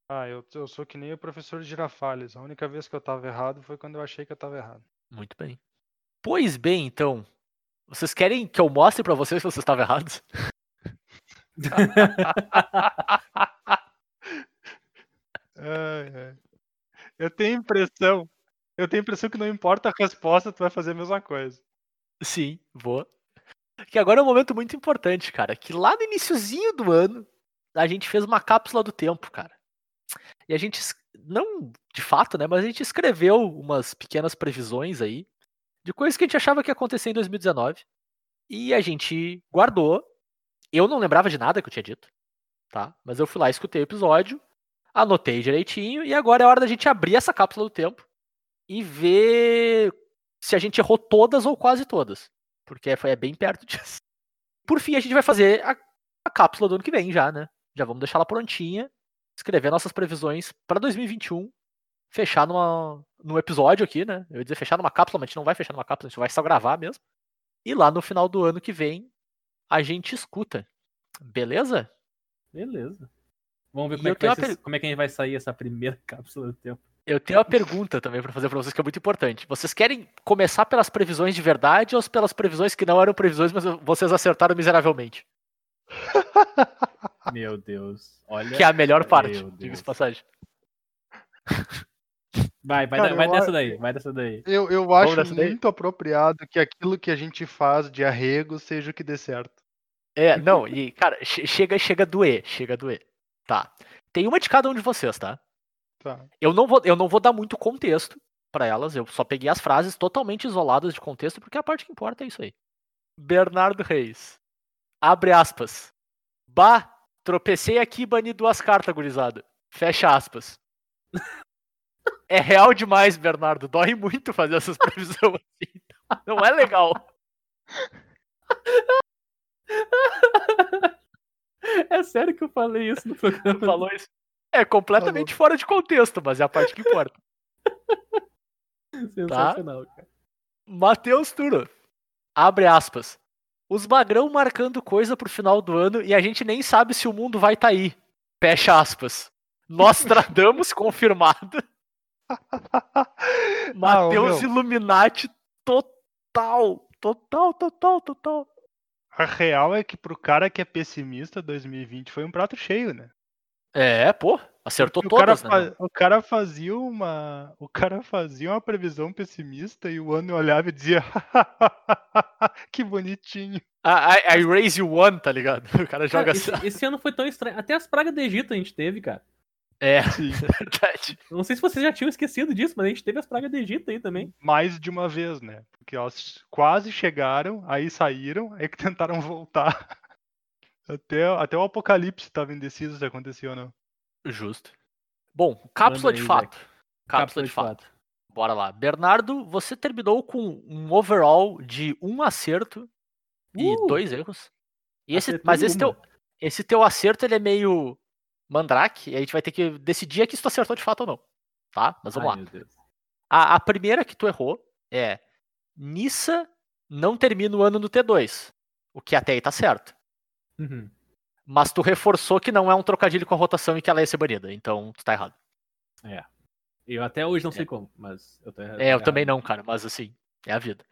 Ah, eu, eu sou que nem o professor Girafales. A única vez que eu tava errado foi quando eu achei que eu tava errado. Muito bem. Pois bem, então. Vocês querem que eu mostre pra vocês se vocês estavam errados? Eu tenho impressão. Eu tenho impressão que não importa a resposta, tu vai fazer a mesma coisa. Sim, vou. Que agora é um momento muito importante, cara. Que lá no iniciozinho do ano, a gente fez uma cápsula do tempo, cara. E a gente, não de fato, né? Mas a gente escreveu umas pequenas previsões aí de coisas que a gente achava que ia acontecer em 2019. E a gente guardou. Eu não lembrava de nada que eu tinha dito, tá? Mas eu fui lá, escutei o episódio, anotei direitinho, e agora é hora da gente abrir essa cápsula do tempo e ver se a gente errou todas ou quase todas. Porque foi é bem perto [laughs] disso. Por fim, a gente vai fazer a, a cápsula do ano que vem já, né? Já vamos deixar ela prontinha, escrever nossas previsões para 2021, fechar numa, num episódio aqui, né? Eu ia dizer fechar numa cápsula, mas a gente não vai fechar numa cápsula, a gente vai só gravar mesmo. E lá no final do ano que vem, a gente escuta. Beleza? Beleza. Vamos ver como é, ser- como é que a gente vai sair essa primeira [laughs] cápsula do tempo. Eu tenho uma pergunta também para fazer para vocês que é muito importante. Vocês querem começar pelas previsões de verdade ou pelas previsões que não eram previsões, mas vocês acertaram miseravelmente? [laughs] Meu Deus. Olha. Que é a melhor parte, diga-se passagem. [laughs] Vai, vai, Cara, vai dessa acho- daí, vai dessa daí. Eu, eu acho muito apropriado que aquilo que a gente faz de arrego seja o que dê certo. É, não, e, cara, che- chega, chega a doer, chega a doer. Tá. Tem uma de cada um de vocês, tá? Tá. Eu não vou, eu não vou dar muito contexto pra elas, eu só peguei as frases totalmente isoladas de contexto, porque a parte que importa é isso aí. Bernardo Reis. Abre aspas. Bah, tropecei aqui e bani duas cartas, gurizada. Fecha aspas. [laughs] É real demais, Bernardo. Dói muito fazer essas [laughs] previsões assim. Não é legal. É sério que eu falei isso no programa. Falou isso. É completamente fora de contexto, mas é a parte que importa. Sensacional, cara. Matheus Turo. Abre aspas. Os magrão marcando coisa pro final do ano e a gente nem sabe se o mundo vai tá aí. Fecha aspas. Nostradamus [laughs] confirmado. [laughs] Matheus. Illuminati total. Total, total, total. A real é que pro cara que é pessimista, 2020 foi um prato cheio, né? É, pô. Acertou o cara, todas, né? fa- meu? o cara fazia uma, o cara fazia uma previsão pessimista e o ano olhava e dizia, [laughs] que bonitinho. I, I- I raise you one, tá ligado? [laughs] O cara Cara, joga esse, assim. esse ano foi tão estranho. Até as pragas do Egito a gente teve, cara. É, [laughs] [laughs] verdade. Não sei se vocês já tinham esquecido disso, mas a gente teve as pragas do Egito aí também. Mais de uma vez, né? Porque elas quase chegaram, aí saíram, aí que [laughs] tentaram voltar. Até, até o apocalipse estava indeciso se acontecia ou não. Justo. Bom, cápsula Manda de aí, fato. Jack. Cápsula, de, fato. Bora lá. Bernardo, você terminou com um overall de um acerto e Uh! dois erros. E esse, mas esse uma. teu, esse teu acerto ele é meio mandrake, e a gente vai ter que decidir aqui se tu acertou de fato ou não. Tá? Mas vamos Ai, lá. A, a primeira que tu errou é Nissa não termina o ano no T2. O que até aí tá certo. Uhum. Mas tu reforçou que não é um trocadilho com a rotação e que ela ia ser banida. Então tu tá errado. Eu até hoje não sei como, mas eu tô errado. É, eu também não, cara, mas assim, é a vida.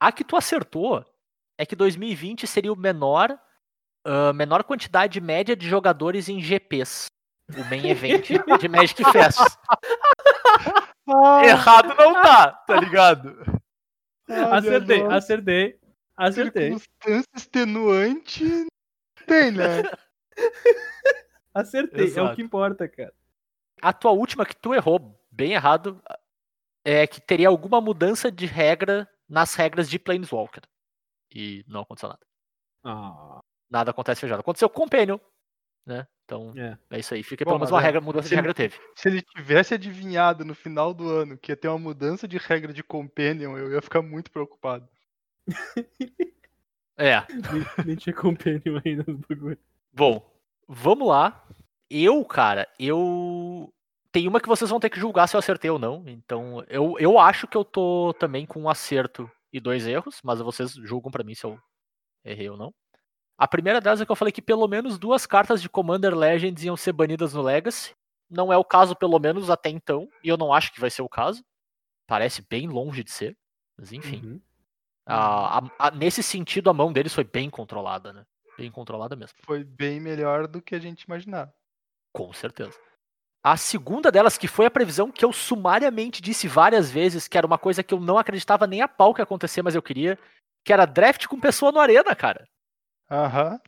A que tu acertou é que 2020 seria o menor, ah, menor quantidade média de jogadores em GPs. O main event de Magic Fest. Errado não tá, tá ligado? Acertei, acertei, acertei, Circunstância extenuante tem, né? [laughs] acertei. É o Exato. que importa, cara. A tua última que tu errou, bem errado, é que teria alguma mudança de regra nas regras de Planeswalker. E não aconteceu nada. Ah, Nada acontece fechado. Aconteceu com o Companion, né? Então, é. é isso aí. Fica Bom, pelo menos uma é, regra, mudança de se- regra teve. Se ele tivesse adivinhado no final do ano que ia ter uma mudança de regra de Companion, eu ia ficar muito preocupado. É. Nem, nem tinha companion ainda no bagulho. Bom, Vamos lá. Eu, cara, eu. Tem uma que vocês vão ter que julgar se eu acertei ou não. Então, eu, eu acho que eu tô também com um acerto e dois erros, mas vocês julgam pra mim se eu errei ou não. A primeira delas é que eu falei que pelo menos duas cartas de Commander Legends iam ser banidas no Legacy. Não é o caso, pelo menos até então, e eu não acho que vai ser o caso. Parece bem longe de ser, mas enfim. Uhum. A- a- a- nesse sentido, a mão deles foi bem controlada, né? Bem controlada mesmo. Foi bem melhor do que a gente imaginava. Com certeza. A segunda delas, que foi a previsão que eu sumariamente disse várias vezes, que era uma coisa que eu não acreditava nem a pau que ia acontecer, mas eu queria, que era draft com pessoa no Arena, cara. Aham.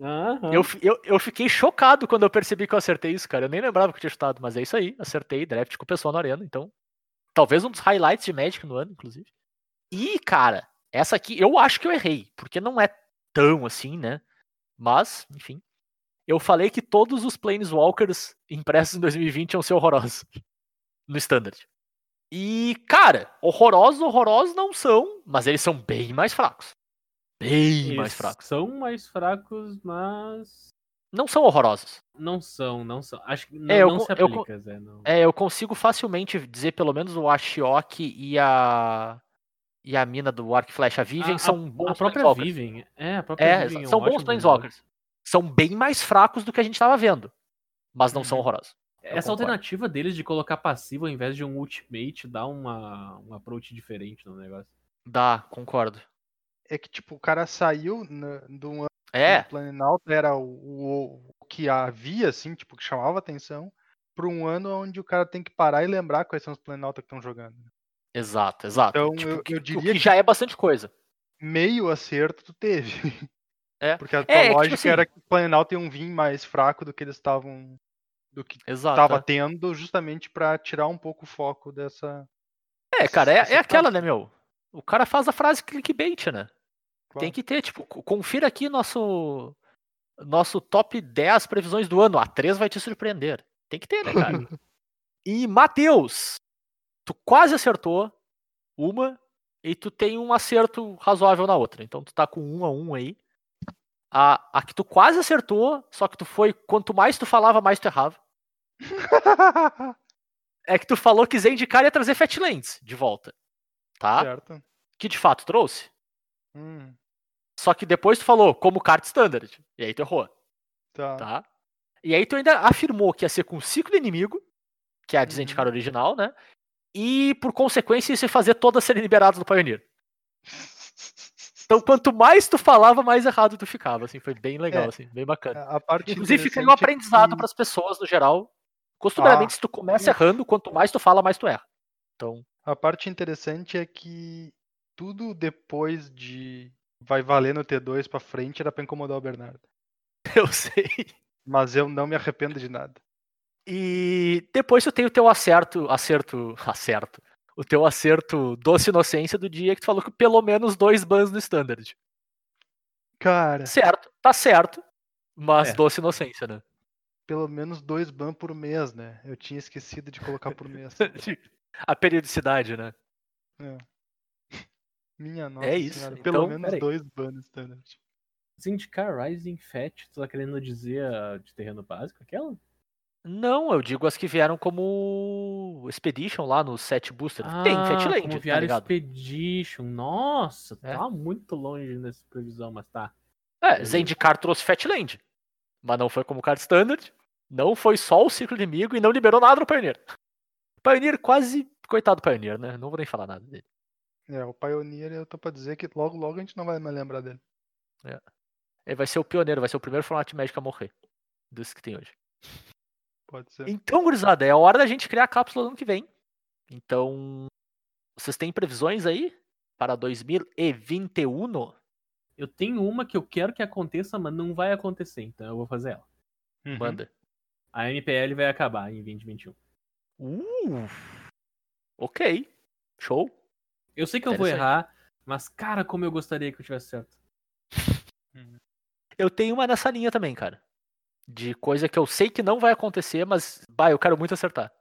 Aham. Eu, eu, eu fiquei chocado quando eu percebi que eu acertei isso, cara. Eu nem lembrava que eu tinha chutado, mas é isso aí. Acertei draft com pessoa no Arena, então. Talvez um dos highlights de Magic no ano, inclusive. E, cara, essa aqui eu acho que eu errei, porque não é tão assim, né? Mas, enfim. Eu falei que todos os Planeswalkers impressos em 2020 iam ser horrorosos. No Standard. E, cara, horrorosos, horrorosos não são, mas eles são bem mais fracos. Bem Eles mais fracos. São mais fracos, mas. Não são horrorosos. Não são, não são. Acho que não, É, eu não se eu aplica, Zé. Não. É, eu consigo facilmente dizer pelo menos o Ashiok e a e a mina do Arc Flash, a Vivian, A- são a, bons a própria. Vivian. É, a própria É, Vivian. é um são bons ótimo Planeswalkers. São bem mais fracos do que a gente tava vendo, mas não são Uhum. horrorosos. Essa concordo. alternativa deles de colocar passivo ao invés de um ultimate dá uma, um approach diferente no negócio. Dá, concordo. É que, tipo, o cara saiu na, de um ano É, que o Planalto era o, o- o que havia, assim, tipo, que chamava atenção, para um ano onde o cara tem que parar e lembrar quais são os Planalto que estão jogando. exato, exato. Então, Tipo, eu- eu o diria que que- já é bastante coisa. Meio acerto tu teve. É. [laughs] Porque a tua É, é que, tipo lógica assim- era que o Planalto iam vir mais fraco do que eles estavam. do que estava é. tendo, justamente para tirar um pouco o foco dessa. É, cara, é, é aquela, né, meu? O cara faz a frase clickbait, né? Tem Claro. que ter, tipo, co- confira aqui nosso nosso top 10 previsões do ano. A 3 vai te surpreender. Tem que ter, né, cara? [laughs] e Matheus, tu quase acertou uma e tu tem um acerto razoável na outra. Então tu tá com um a um aí. A, a que tu quase acertou, só que tu foi, quanto mais tu falava, mais tu errava. [laughs] É que tu falou que Zendikar ia trazer Fatlands de volta. Tá? certo. Que de fato trouxe. Hum, Só que depois tu falou como carta standard. E aí tu errou, tá. tá? E aí tu ainda afirmou que ia ser com ciclo inimigo, que é a de Uhum. Original, né? E por consequência isso ia fazer todas serem liberadas do Pioneer. [laughs] Então quanto mais tu falava, mais errado tu ficava, assim, foi bem legal, É. assim, bem bacana. A parte Inclusive fica aí um é aprendizado que- para as pessoas no geral. Costumeiramente, Ah. se tu começa errando, quanto mais tu fala, mais tu erra. Então, A parte interessante é que tudo depois de vai valer no T2 pra frente era pra incomodar o Bernardo. [laughs] eu sei. Mas eu não me arrependo de nada. E depois tu tem o teu acerto, acerto, acerto. O teu acerto doce inocência do dia que tu falou que pelo menos dois bans no standard. Cara, Certo, tá certo. Mas É. doce inocência, né? pelo menos dois ban por mês, né? Eu tinha esquecido de colocar por mês. [laughs] A periodicidade, né? É. Minha nossa É isso, senhora, então, pelo menos dois ban no standard. Zendikar Rising Fat, tu tá querendo dizer a de terreno básico? Aquela? Não, eu digo as que vieram como Expedition lá no set booster. tem Fatland, Ah, como tá ligado? Expedition. Nossa, É. tá muito longe nessa previsão, mas tá. É, Zendikar trouxe Fatland. Mas não foi como card standard. Não foi só o ciclo inimigo e não liberou nada no Pioneer. Pioneer quase. Coitado do Pioneer, né? Não vou nem falar nada dele. É, o Pioneer eu tô pra dizer que logo logo a gente não vai mais lembrar dele. Ele vai ser o pioneiro, vai ser o primeiro formato Magic a morrer. Dos que tem hoje. Pode ser. Então, gurizada, é a hora da gente criar a cápsula do ano que vem. Então. Vocês têm previsões aí? Para 2021? Eu tenho uma que eu quero que aconteça, mas não vai acontecer, então eu vou fazer ela. Uhum. Manda. A MPL vai acabar em 2021. Uh! Ok. Show. Eu sei que eu vou errar, mas cara, como eu gostaria que eu tivesse certo. [laughs] Eu tenho uma nessa linha também, cara. De coisa que eu sei que não vai acontecer, mas, bah, eu quero muito acertar.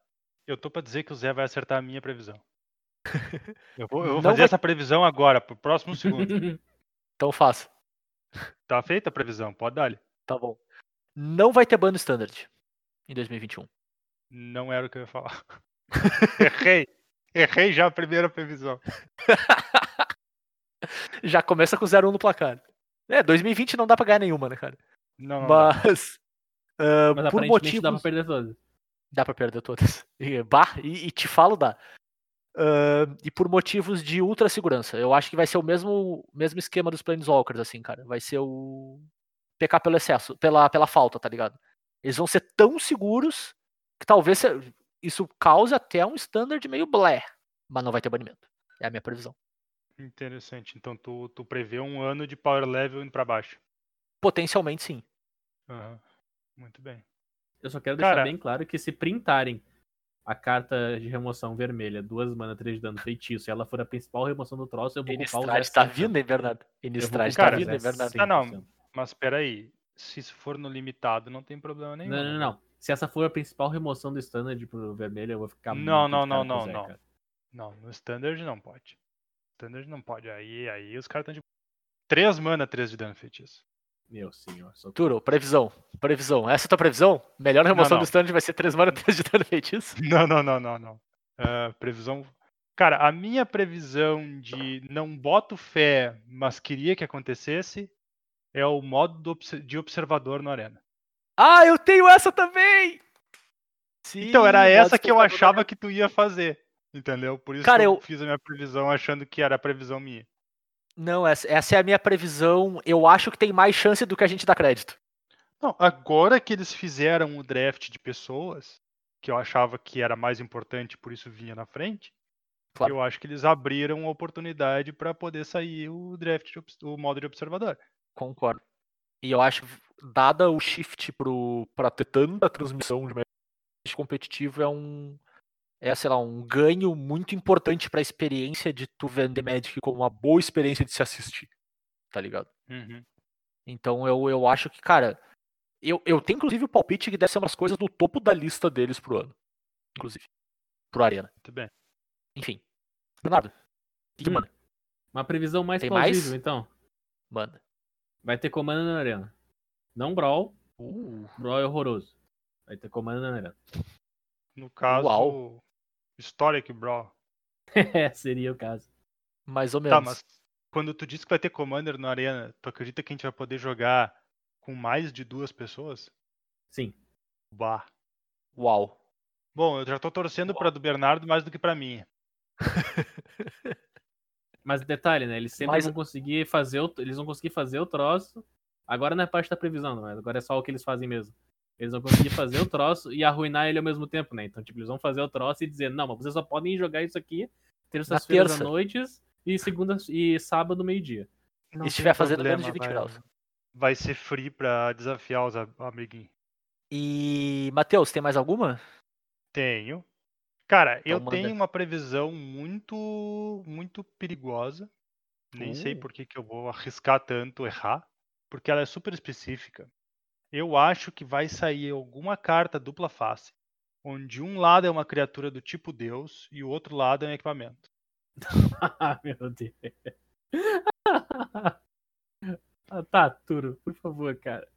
Eu tô pra dizer que o Zé vai acertar a minha previsão. [laughs] Eu vou, eu vou fazer vai- essa previsão agora, pro próximo segundo. [laughs] Então faça. tá feita a previsão, pode dar. Tá bom. Não vai ter bando standard em 2021. Não era o que eu ia falar. Errei. Errei já a primeira previsão. [laughs] Já começa com 0-1 no placar. É, 2020 não dá pra ganhar nenhuma, né, cara? Não. Mas. [laughs] ah, Mas por motivos. dá pra perder todas. Dá pra perder todas. [laughs] E, bah, e, e te falo, dá. Ah, e por motivos de ultra segurança. Eu acho que vai ser o mesmo, mesmo esquema dos Planeswalkers, assim, cara. Vai ser o. PK pelo excesso, pela, pela falta, tá ligado? Eles vão ser tão seguros que talvez isso cause até um standard meio blé. Mas não vai ter banimento. É a minha previsão. Interessante. Então tu, tu prevê um ano de power level indo pra baixo. Potencialmente sim. Aham. Muito bem. Eu só quero deixar Cara- bem claro que se printarem a carta de remoção vermelha, duas mana, três de dano feitiço, e ela for a principal remoção do troço, eu vou ocupar o 0,7%. tá vindo, hein, Bernardo? Eu vou Innistrad ocupar tá vindo, Bernardo? 0,7%. Ah, não. Mas peraí. Se isso for no limitado, não tem problema nenhum. Não, não, não, não. Se essa for a principal remoção do standard pro vermelho, eu vou ficar Não, muito não, não, não, não. cara. Não, no standard não pode. Standard não pode. Aí, aí os caras estão de. 3 mana, 3 de dano feitiço. Meu senhor. Só... Turo, previsão. Previsão. Essa é a tua previsão? Melhor remoção não. do standard vai ser 3 mana 3 de dano feitiço? [laughs] Não, não, não, não, não. Ah, previsão. Cara, a minha previsão de não boto fé, mas queria que acontecesse, é o modo de observador no Arena. Ah, eu tenho essa também! Sim, Então, era essa que eu achava que tu ia fazer. Entendeu? Por isso Cara, que eu, eu- fiz a minha previsão achando que era a previsão minha. Não, essa, essa é a minha previsão. Eu acho que tem mais chance do que a gente dá crédito. Não, agora que eles fizeram o draft de pessoas, que eu achava que era mais importante, por isso vinha na frente, Claro. eu acho que eles abriram a oportunidade para poder sair o draft, de o modo de observador. Concordo. E eu acho, dada o shift pro, pra ter tanta transmissão de match competitivo, é um. É, sei lá, um ganho muito importante pra experiência de tu vender Magic como uma boa experiência de se assistir. Tá ligado? Uhum. Então eu, eu acho que, cara. Eu, eu tenho inclusive o palpite que deve ser umas coisas no topo da lista deles pro ano. Inclusive. Pro Arena. Muito bem. Enfim. Bernardo. Que Hum. manda? Uma previsão mais Tem plausível, mais? então. Manda. Vai ter comando na arena. Não Brawl. Uh, Brawl é horroroso. Vai ter comando na arena. No caso, Uau. Historic Brawl. É, [laughs] seria o caso. mais ou menos. Tá, mas quando tu disse que vai ter Commander na Arena, tu acredita que a gente vai poder jogar com mais de duas pessoas? Sim. Bah. Uau. Bom, eu já tô torcendo pra do Bernardo mais do que pra mim. [laughs] Mas detalhe, né? Eles sempre Mas- vão conseguir fazer o, eles vão conseguir fazer o troço. Agora não é parte da previsão, não, mas agora é só o que eles fazem mesmo. Eles vão conseguir fazer o troço e arruinar ele ao mesmo tempo, né? Então, tipo, eles vão fazer o troço e dizer, não, mas vocês só podem jogar isso aqui terças-feiras à noites e segunda e sábado meio-dia. E estiver fazendo menos de problema, 20 vai- graus. Vai ser free pra desafiar os amiguinhos. E, Matheus, tem mais alguma? Tenho. Cara, eu Então manda. tenho uma previsão muito, muito perigosa. Nem sei Uh. por que, que eu vou arriscar tanto errar, porque ela é super específica. Eu acho que vai sair alguma carta dupla face, onde um lado é uma criatura do tipo Deus e o outro lado é um equipamento. Ah, [laughs] meu Deus. [laughs] tá, Turo, por favor, cara.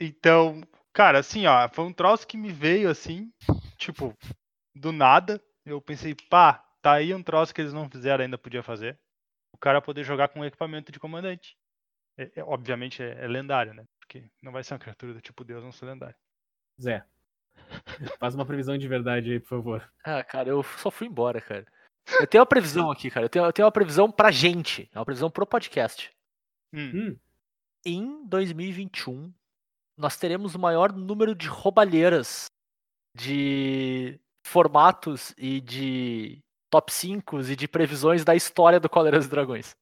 Então, cara, assim, ó, foi um troço que me veio assim, tipo, do nada. Eu pensei, pá, tá aí um troço que eles não fizeram ainda podia fazer. O cara poder jogar com um equipamento de comandante. É- é- obviamente é, é lendário, né? Porque não vai ser uma criatura do tipo Deus, não ser lendário. Zé, faz uma previsão de verdade aí, por favor. Ah, cara, eu só fui embora, cara. Eu tenho uma previsão aqui, cara. Eu tenho, eu tenho uma previsão pra gente. É uma previsão pro podcast. Hum, Hum, Em 2021, nós teremos o maior número de roubalheiras de formatos e de top 5 e de previsões da história do Cavaleiros e Dragões.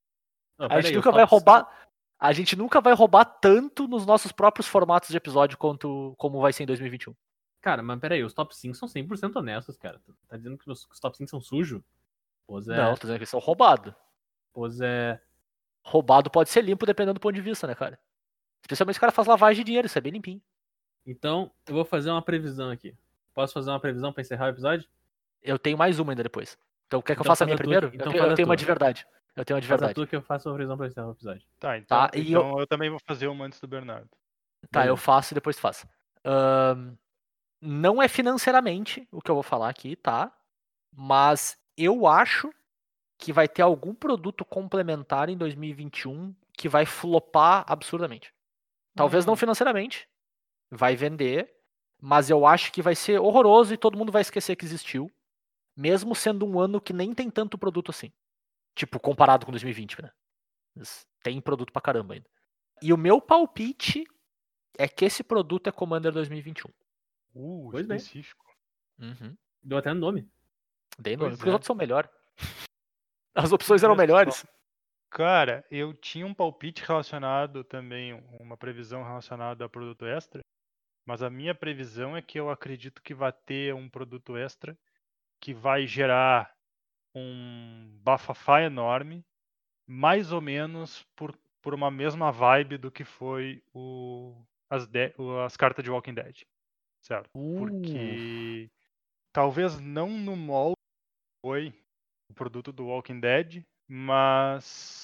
não, A gente peraí, nunca vai roubar. A gente nunca vai roubar tanto nos nossos próprios formatos de episódio quanto como vai ser em 2021. Cara, mas peraí, os top 5 são 100% honestos, cara. Tá dizendo que os, top 5 são sujos? Pois é. Não, tô dizendo que eles são roubados. Pois é. Roubado pode ser limpo dependendo do ponto de vista, né, cara? Especialmente se o cara faz lavagem de dinheiro, isso é bem limpinho. Então, eu vou fazer uma previsão aqui. Posso fazer uma previsão pra encerrar o episódio? Eu tenho mais uma ainda depois. Então quer que eu Então faça a minha a primeiro? Então eu eu a tenho uma de verdade. Eu tenho uma de Faz a verdade. tua que eu faço uma previsão pra encerrar o episódio. tá, então, Tá, e eu- então eu... também vou fazer uma antes do Bernardo. Tá, eu Beleza. faço e depois tu faz. Ahn, não é financeiramente o que eu vou falar aqui, tá? Mas eu acho que vai ter algum produto complementar em 2021 que vai flopar absurdamente. Talvez não Hum. financeiramente, vai vender, mas eu acho que vai ser horroroso e todo mundo vai esquecer que existiu, mesmo sendo um ano que nem tem tanto produto assim. Tipo, comparado com 2020, né? Mas Tem produto pra caramba ainda. E o meu palpite é que esse produto é Commander 2021. Uh, Pois bem. específico. Uhum. Deu até nome. Dei Pois nome, porque é. os outros são melhores. [laughs] As opções eram melhores. Cara, eu tinha um palpite relacionado também, uma previsão relacionada a produto extra, mas a minha previsão é que eu acredito que vai ter um produto extra que vai gerar um bafafá enorme, mais ou menos por, por uma mesma vibe do que foi o, as, de- as cartas de Walking Dead. Certo? Uh. Porque talvez não no molde que foi o produto do Walking Dead, mas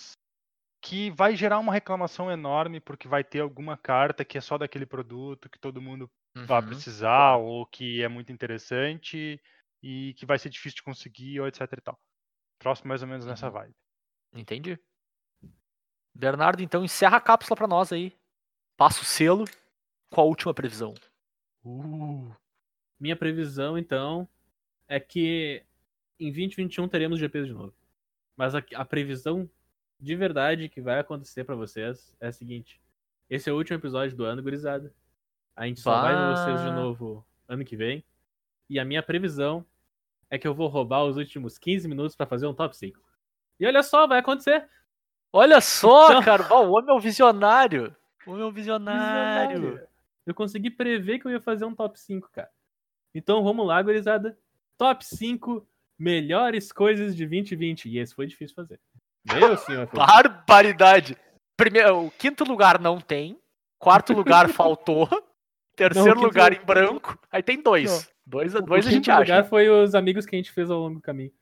que vai gerar uma reclamação enorme porque vai ter alguma carta que é só daquele produto que todo mundo vai Uhum. precisar ou que é muito interessante e que vai ser difícil de conseguir ou etc e tal. Próximo mais ou menos nessa Uhum. vibe. Entendi. Bernardo, então encerra a cápsula pra nós aí. Passa o selo com a última previsão. Uh. Minha previsão, então, é que em 2021 teremos GPs de novo. Mas a, a previsão de verdade que vai acontecer pra vocês é a seguinte: esse é o último episódio do ano, gurizada. A gente só vai ver vocês de Bah. novo ano que vem. E a minha previsão é que eu vou roubar os últimos 15 minutos pra fazer um top 5. E olha só, vai acontecer. Olha só, Então- cara. O homem é um visionário. O homem é um visionário. Visionário. Eu consegui prever que eu ia fazer um top 5, cara. Então vamos lá, gurizada. Top 5 melhores coisas de 2020. E esse foi difícil fazer. Meu senhor. [laughs] Barbaridade. Primeiro, o quinto lugar não tem. Quarto lugar [laughs] faltou. Terceiro quinto- lugar em branco. Aí tem dois. Dois, O dois a quinto gente acha. lugar foi os amigos que a gente fez ao longo do caminho.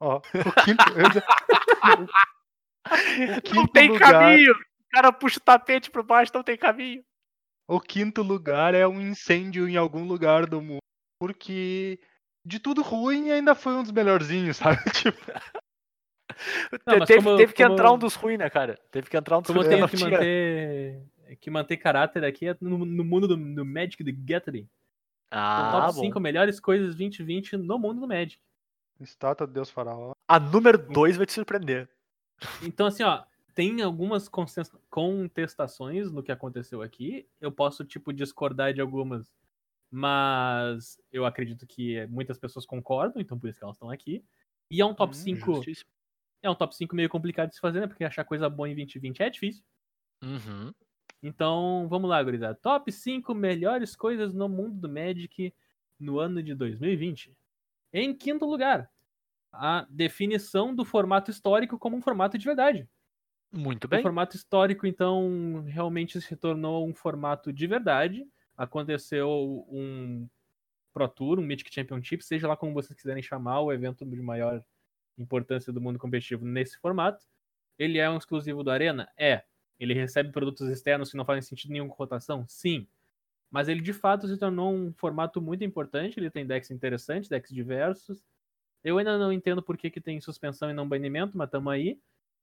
Ó, o quinto, [laughs] o Não quinto tem lugar- caminho. O cara puxa o tapete por baixo, não tem caminho. O quinto lugar é um incêndio em algum lugar do mundo, porque de tudo ruim ainda foi um dos melhorzinhos, sabe? Tipo, [laughs] Não, teve, como- teve que como- entrar um dos ruins, né, cara? Teve que entrar um dos Como eu ruins. tenho [laughs] não que manter, que manter caráter aqui é no, no mundo do, do Magic the Gathering. Então, Ah, top bom. 5 melhores coisas 2020 no mundo do Magic. estátua de Deus faraó. A número 2 vai te surpreender. Então, assim, ó, tem algumas contestações no que aconteceu aqui. Eu posso, tipo, discordar de algumas, mas eu acredito que muitas pessoas concordam, então por isso que elas estão aqui. E é um top Hum, 5. É um top 5 meio complicado de se fazer, né? Porque achar coisa boa em 2020 é difícil. Uhum. Então, vamos lá, gurizada. Top 5 melhores coisas no mundo do Magic no ano de 2020. Em quinto lugar, a definição do formato histórico como um formato de verdade. Muito O bem. formato histórico, então, realmente se tornou um formato de verdade. Aconteceu um Pro Tour, um Mythic Championship, seja lá como vocês quiserem chamar, o evento de maior importância do mundo competitivo nesse formato. Ele é um exclusivo do Arena? É. Ele recebe produtos externos que não fazem sentido nenhum com rotação? Sim. Mas ele de fato se tornou um formato muito importante. Ele tem decks interessantes, decks diversos. Eu ainda não entendo por que, que tem suspensão e não banimento, mas tamo aí.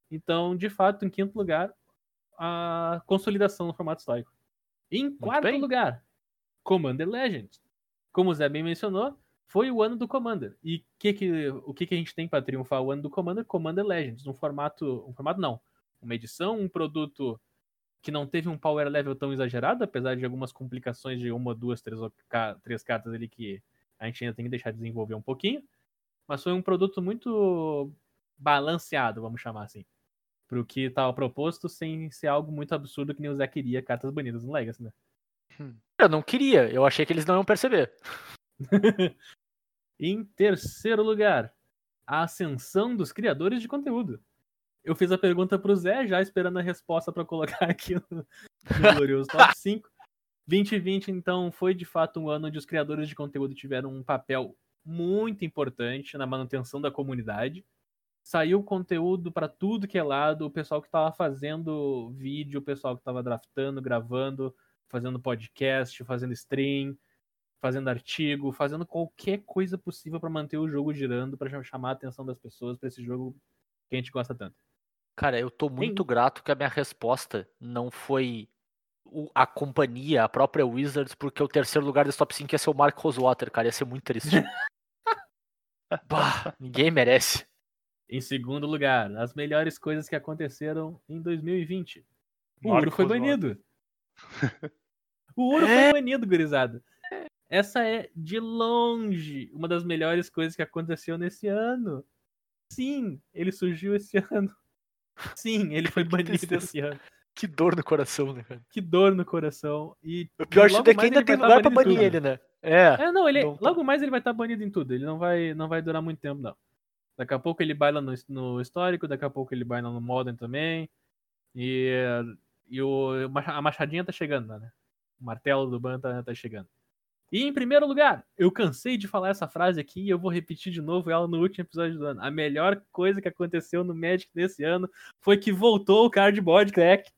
Então, de fato, em quinto lugar, a consolidação no formato histórico. Em quarto bem. lugar, Commander Legends. Como o Zé bem mencionou, foi o ano do Commander. E que que, o que, que a gente tem para triunfar o ano do Commander? Commander Legends. Um formato. Um formato não. Uma edição, um produto que não teve um power level tão exagerado, apesar de algumas complicações de uma, duas, três, três cartas ali que a gente ainda tem que deixar desenvolver um pouquinho. Mas foi um produto muito balanceado, vamos chamar assim. Pro que estava proposto, sem ser algo muito absurdo que nem o Zé queria, cartas banidas no Legacy, né? Eu não queria, eu achei que eles não iam perceber. [laughs] Em terceiro lugar, a ascensão dos criadores de conteúdo. Eu fiz a pergunta pro Zé, já esperando a resposta para colocar [laughs] aqui no, no glorioso top [laughs] 5. 2020, então, foi de fato um ano onde os criadores de conteúdo tiveram um papel muito importante na manutenção da comunidade. Saiu conteúdo para tudo que é lado, o pessoal que estava fazendo vídeo, o pessoal que estava draftando, gravando, fazendo podcast, fazendo stream, fazendo artigo, fazendo qualquer coisa possível pra manter o jogo girando, pra chamar a atenção das pessoas pra esse jogo que a gente gosta tanto. Cara, eu tô muito grato que a minha resposta não foi o- a companhia, a própria Wizards, porque o terceiro lugar desse top 5 ia ser o Mark Rosewater, cara. Ia ser muito triste. [laughs] bah, ninguém merece. Em segundo lugar, as melhores coisas que aconteceram em 2020. O Marco ouro foi banido. o ouro foi banido, gurizada. Essa é, de longe, uma das melhores coisas que aconteceu nesse ano. Sim, ele surgiu esse [laughs] ano. Sim, ele foi [laughs] banido esse ano. Que dor no coração, né, cara? Que dor no coração. E O pior de logo tudo é que ainda tem vai tá lugar pra banir tudo. ele, né? É. É, não, ele Não tá. logo mais ele vai estar banido em tudo. Ele não vai, não vai durar muito tempo, não. Daqui a pouco ele baila no, no histórico, daqui a pouco ele baila no Modern também. E, e o, a machadinha tá chegando, né? O martelo do Ban tá, tá chegando. E em primeiro lugar, eu cansei de falar essa frase aqui e eu vou repetir de novo ela no último episódio do ano. A melhor coisa que aconteceu no Magic desse ano foi que voltou o cardboard crack.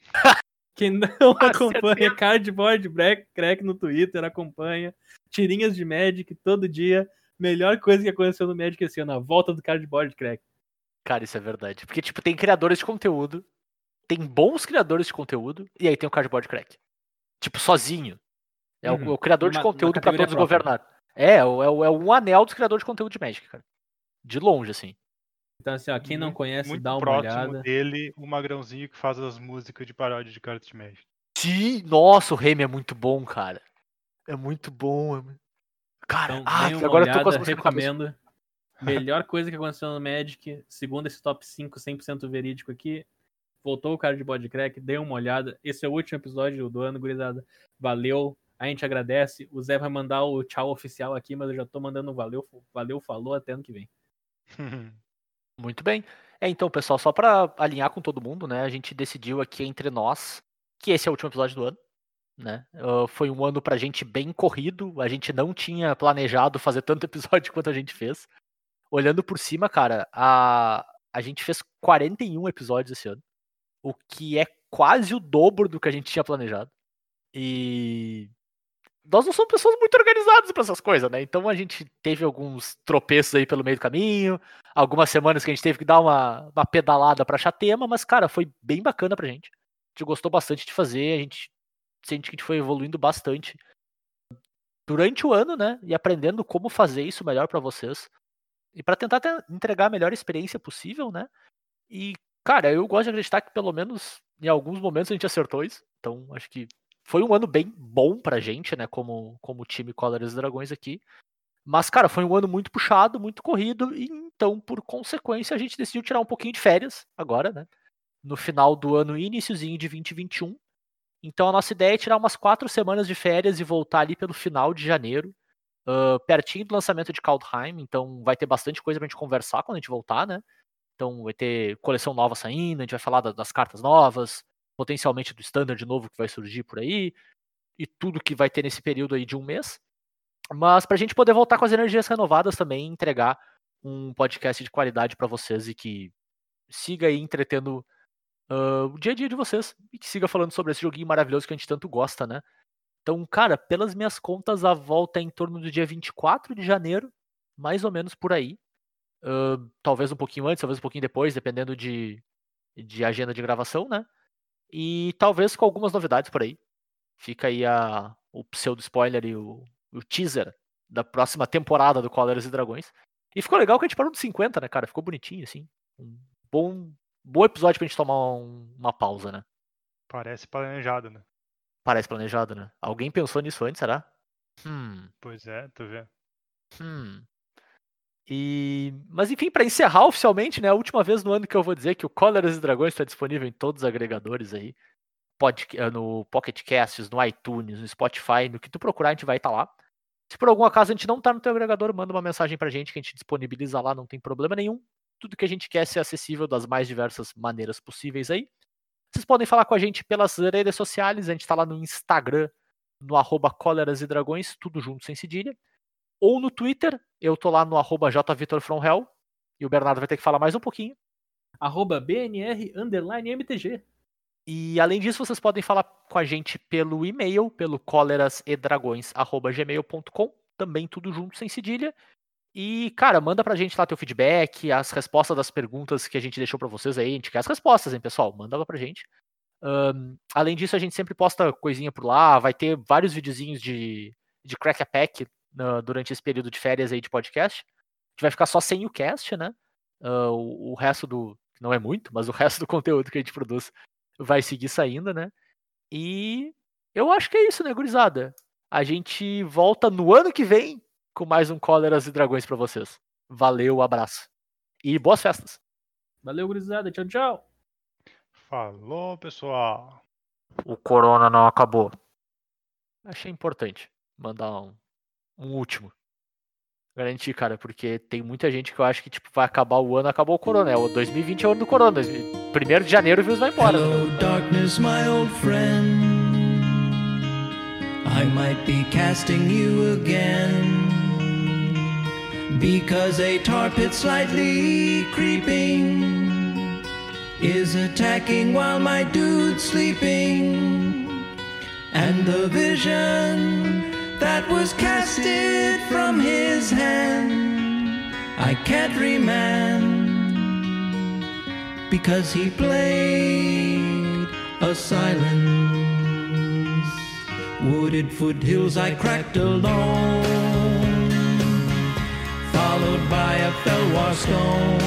[laughs] Quem não acompanha cardboard Black crack no Twitter, acompanha. Tirinhas de Magic todo dia. Melhor coisa que aconteceu no Magic esse ano, a volta do cardboard crack. Cara, isso é verdade. Porque, tipo, tem criadores de conteúdo, tem bons criadores de conteúdo, e aí tem o Cardboard Crack. Tipo, sozinho. É o- Uhum. o, criador de Uma- uma conteúdo pra categoria todos governar. É, é, o- é, é um anel dos criadores de conteúdo de Magic, cara. De longe, assim. Então, assim, ó, quem não conhece, Muito dá uma próximo olhada. dele, o Magrãozinho que faz as músicas de paródia de cartas de Magic. Sim, nossa, o Remy é muito bom, cara. É muito bom. é Cara, Então, ah, agora eu tô com as olhada, recomendo. Melhor coisa que aconteceu no Magic, segundo esse top 5 100% verídico aqui, voltou o cara de body crack, dê uma olhada. Esse é o último episódio do ano, gurizada. Valeu, a gente agradece. O Zé vai mandar o tchau oficial aqui, mas eu já tô mandando um valeu, valeu, falou, até ano que vem. [laughs] Muito bem. É, então, pessoal, só pra alinhar com todo mundo, né? A gente decidiu aqui entre nós que esse é o último episódio do ano, né? Ah, foi um ano pra gente bem corrido. A gente não tinha planejado fazer tanto [laughs] episódio quanto a gente fez. Olhando por cima, cara, a, a gente fez 41 episódios esse ano, o que é quase o dobro do que a gente tinha planejado. E nós não somos pessoas muito organizadas pra essas coisas, né? Então a gente teve alguns tropeços aí pelo meio do caminho, algumas semanas que a gente teve que dar uma, uma pedalada pra achar tema, mas, cara, foi bem bacana pra gente. A gente gostou bastante de fazer, a gente sente que a gente foi evoluindo bastante durante o ano, né? E aprendendo como fazer isso melhor pra vocês. E pra tentar te- entregar a melhor experiência possível, né? E, cara, eu gosto de acreditar que pelo menos em alguns momentos a gente acertou isso. Então, acho que foi um ano bem bom pra gente, né? Como, como time Colors Dragões aqui. Mas, cara, foi um ano muito puxado, muito corrido, e então, por consequência, a gente decidiu tirar um pouquinho de férias agora, né? No final do ano iniciozinho de 2021. Então, a nossa ideia é tirar umas quatro semanas de férias e voltar ali pelo final de janeiro, ah, pertinho do lançamento de Kaldheim. Então, vai ter bastante coisa pra gente conversar quando a gente voltar, né? Então, vai ter coleção nova saindo, a gente vai falar da- das cartas novas, potencialmente do standard novo que vai surgir por aí, e tudo que vai ter nesse período aí de um mês. Mas pra gente poder voltar com as energias renovadas também e entregar um podcast de qualidade pra vocês e que siga aí entretendo ah, o dia a dia de vocês e que siga falando sobre esse joguinho maravilhoso que a gente tanto gosta, né? Então, cara, pelas minhas contas, a volta é em torno do dia 24 de janeiro, mais ou menos por aí. Ah, talvez um pouquinho antes, talvez um pouquinho depois, dependendo de, de agenda de gravação, né? E talvez com algumas novidades por aí. Fica aí a, o pseudo spoiler e o, o teaser da próxima temporada do Colors e Dragões. E ficou legal que a gente parou de 50, né, cara? Ficou bonitinho, assim. Um bom, bom episódio pra gente tomar um- uma pausa, né? Parece planejado, né? Parece planejado, né? Alguém pensou nisso antes, será? Hum, Pois é, tu vê. hum. E... Mas enfim, pra encerrar oficialmente, né? A última vez no ano que eu vou dizer que o Colors e Dragões está disponível em todos os agregadores aí. Podca- eh, no Pocket Casts, no iTunes, no Spotify, no que tu procurar, a gente vai estar lá. Se por algum acaso a gente não tá no teu agregador, manda uma mensagem pra gente que a gente disponibiliza lá, não tem problema nenhum. Tudo que a gente quer é ser acessível das mais diversas maneiras possíveis aí. Vocês podem falar com a gente pelas redes sociais, a gente tá lá no Instagram, no arroba Cóleras e Dragões, tudo junto sem cedilha. Ou no Twitter, eu tô lá no arroba jvitorfromhell, e o Bernardo vai ter que falar mais um pouquinho. Arroba BNR underline MTG. E além disso, vocês podem falar com a gente pelo e-mail, pelo colerasedragões.gmail.com, também tudo junto, sem cedilha. E, cara, manda pra gente lá teu feedback, as respostas das perguntas que a gente deixou pra vocês aí. A gente quer as respostas, hein, pessoal? Manda lá pra gente. Ahn, além disso, a gente sempre posta coisinha por lá. Vai ter vários videozinhos de, de Crack a Pack na- durante esse período de férias aí de podcast. A gente vai ficar só sem o cast, né? Ah, o, o resto do. Não é muito, mas o [laughs] resto do conteúdo que a gente produz vai seguir saindo, né? E eu acho que é isso, né, gurizada? A gente volta no ano que vem com mais um Cóleras e Dragões pra vocês. Valeu, abraço. E boas festas. Valeu, gurizada. Tchau, tchau. Falou, pessoal. O Corona não acabou. Achei importante mandar um, um último. Garantir, cara, porque tem muita gente que eu acho que tipo, vai acabar o ano, acabou o Corona. É, o 2020 é o ano do Corona. 2000 Primeiro de janeiro o vírus vai embora. Hello, darkness, my old friend. I might be casting you again. Because a tar pit slightly creeping is attacking while my dude's sleeping. And the vision that was casted from his hand, I can't remand because he played a silence. Wooded foothills I cracked alone, followed by a Felwar stone.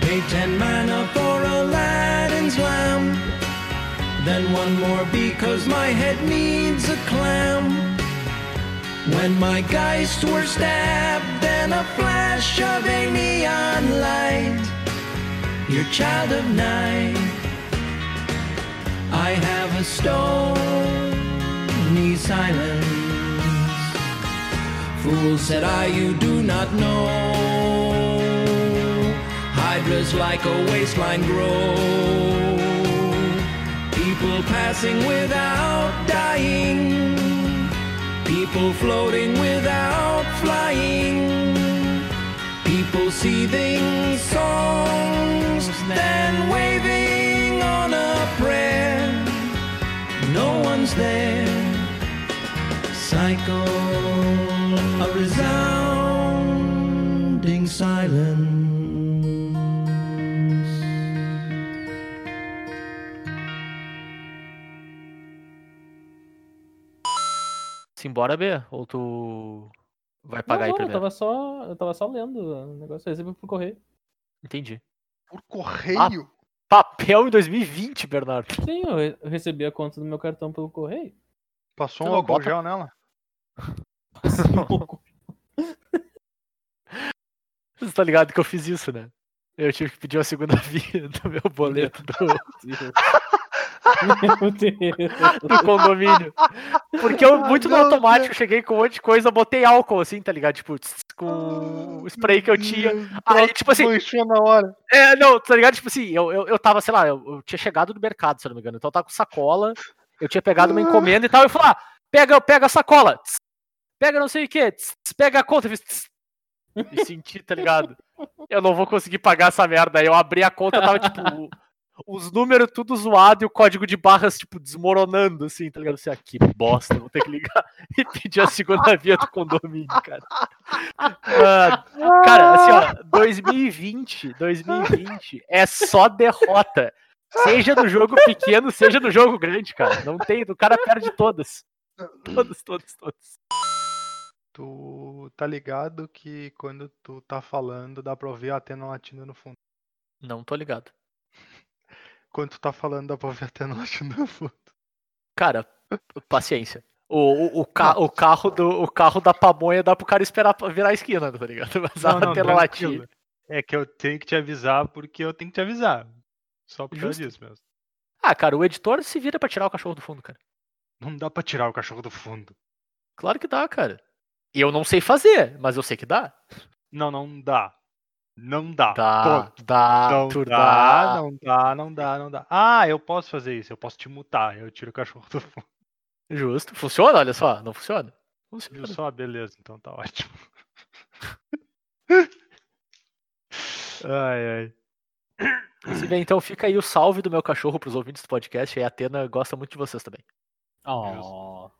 Paid ten mana for Aladdin's lamp, then one more because my head needs a clam. When my geists were stabbed, then a flash of a neon light, your child of night. I have a stony silence. Fool said I, you do not know. Hydras like a waistline grow. People passing without dying. People floating without flying. People seething songs, then waving on a prayer. No one's there. Cycle, a resounding Simbora, B? Ou tu vai pagar não, aí não, eu primeiro? tava só, eu tava só lendo o negócio, eu recebi por correio. Entendi. Por correio? Papel em 2020, Bernardo. Sim, eu, re- eu recebi a conta do meu cartão pelo correio. Passou um Não, álcool bota- gel nela? [laughs] Você tá ligado que eu fiz isso, né? Eu tive que pedir uma segunda [laughs] via do meu boleto do, [laughs] Meu Deus. do condomínio. Porque eu, Ah, muito no automático, cheguei com um monte de coisa, botei álcool, assim, tá ligado? Tipo, tss, com o spray que eu tinha. Aí, tipo assim, na hora. É, não, tá ligado? Tipo assim, eu, eu, eu tava, sei lá, eu, eu tinha chegado do mercado, se eu não me engano. Então eu tava com sacola, eu tinha pegado uma encomenda e tal. Eu falei, ah, pega, pega a sacola, tss, pega não sei o que, pega a conta. Eu fiz, tss, e senti, tá ligado? Eu não vou conseguir pagar essa merda. Aí eu abri a conta, tava tipo, os números tudo zoado e o código de barras, tipo, desmoronando, assim, tá ligado? Assim, ah, que bosta, vou ter que ligar [laughs] e pedir a segunda via do condomínio, cara. Ah, Cara, assim, ó, 2020, 2020 é só derrota. Seja no jogo pequeno, seja no jogo grande, cara. Não tem, o cara perde todas. Todas, todas, todas. Tu tá ligado que quando tu tá falando dá pra ouvir a Atena latindo no fundo. Não tô ligado. Quando tu tá falando dá pra ouvir a Atena latindo no fundo. Cara, paciência. O, o, o, ca- o carro do, o carro da pamonha dá pro cara esperar virar a esquina, tá ligado? Mas a tela tranquilo. latir. É que eu tenho que te avisar porque eu tenho que te avisar. Só por causa disso mesmo. Ah, cara, o editor se vira pra tirar o cachorro do fundo, cara. Não dá pra tirar o cachorro do fundo. Claro que dá, cara. E eu não sei fazer, mas eu sei que dá. Não, não dá. Não dá. Dá, Ponto. dá, Não dá, dá. não dá, não dá, não dá. Ah, eu posso fazer isso, eu posso te mutar, eu tiro o cachorro do fundo. Justo. Funciona, olha só. Não funciona? Funciona. Viu só? Beleza, então tá ótimo. [laughs] ai, ai. Inclusive, então fica aí o salve do meu cachorro pros ouvintes do podcast. E a Atena gosta muito de vocês também. Oh.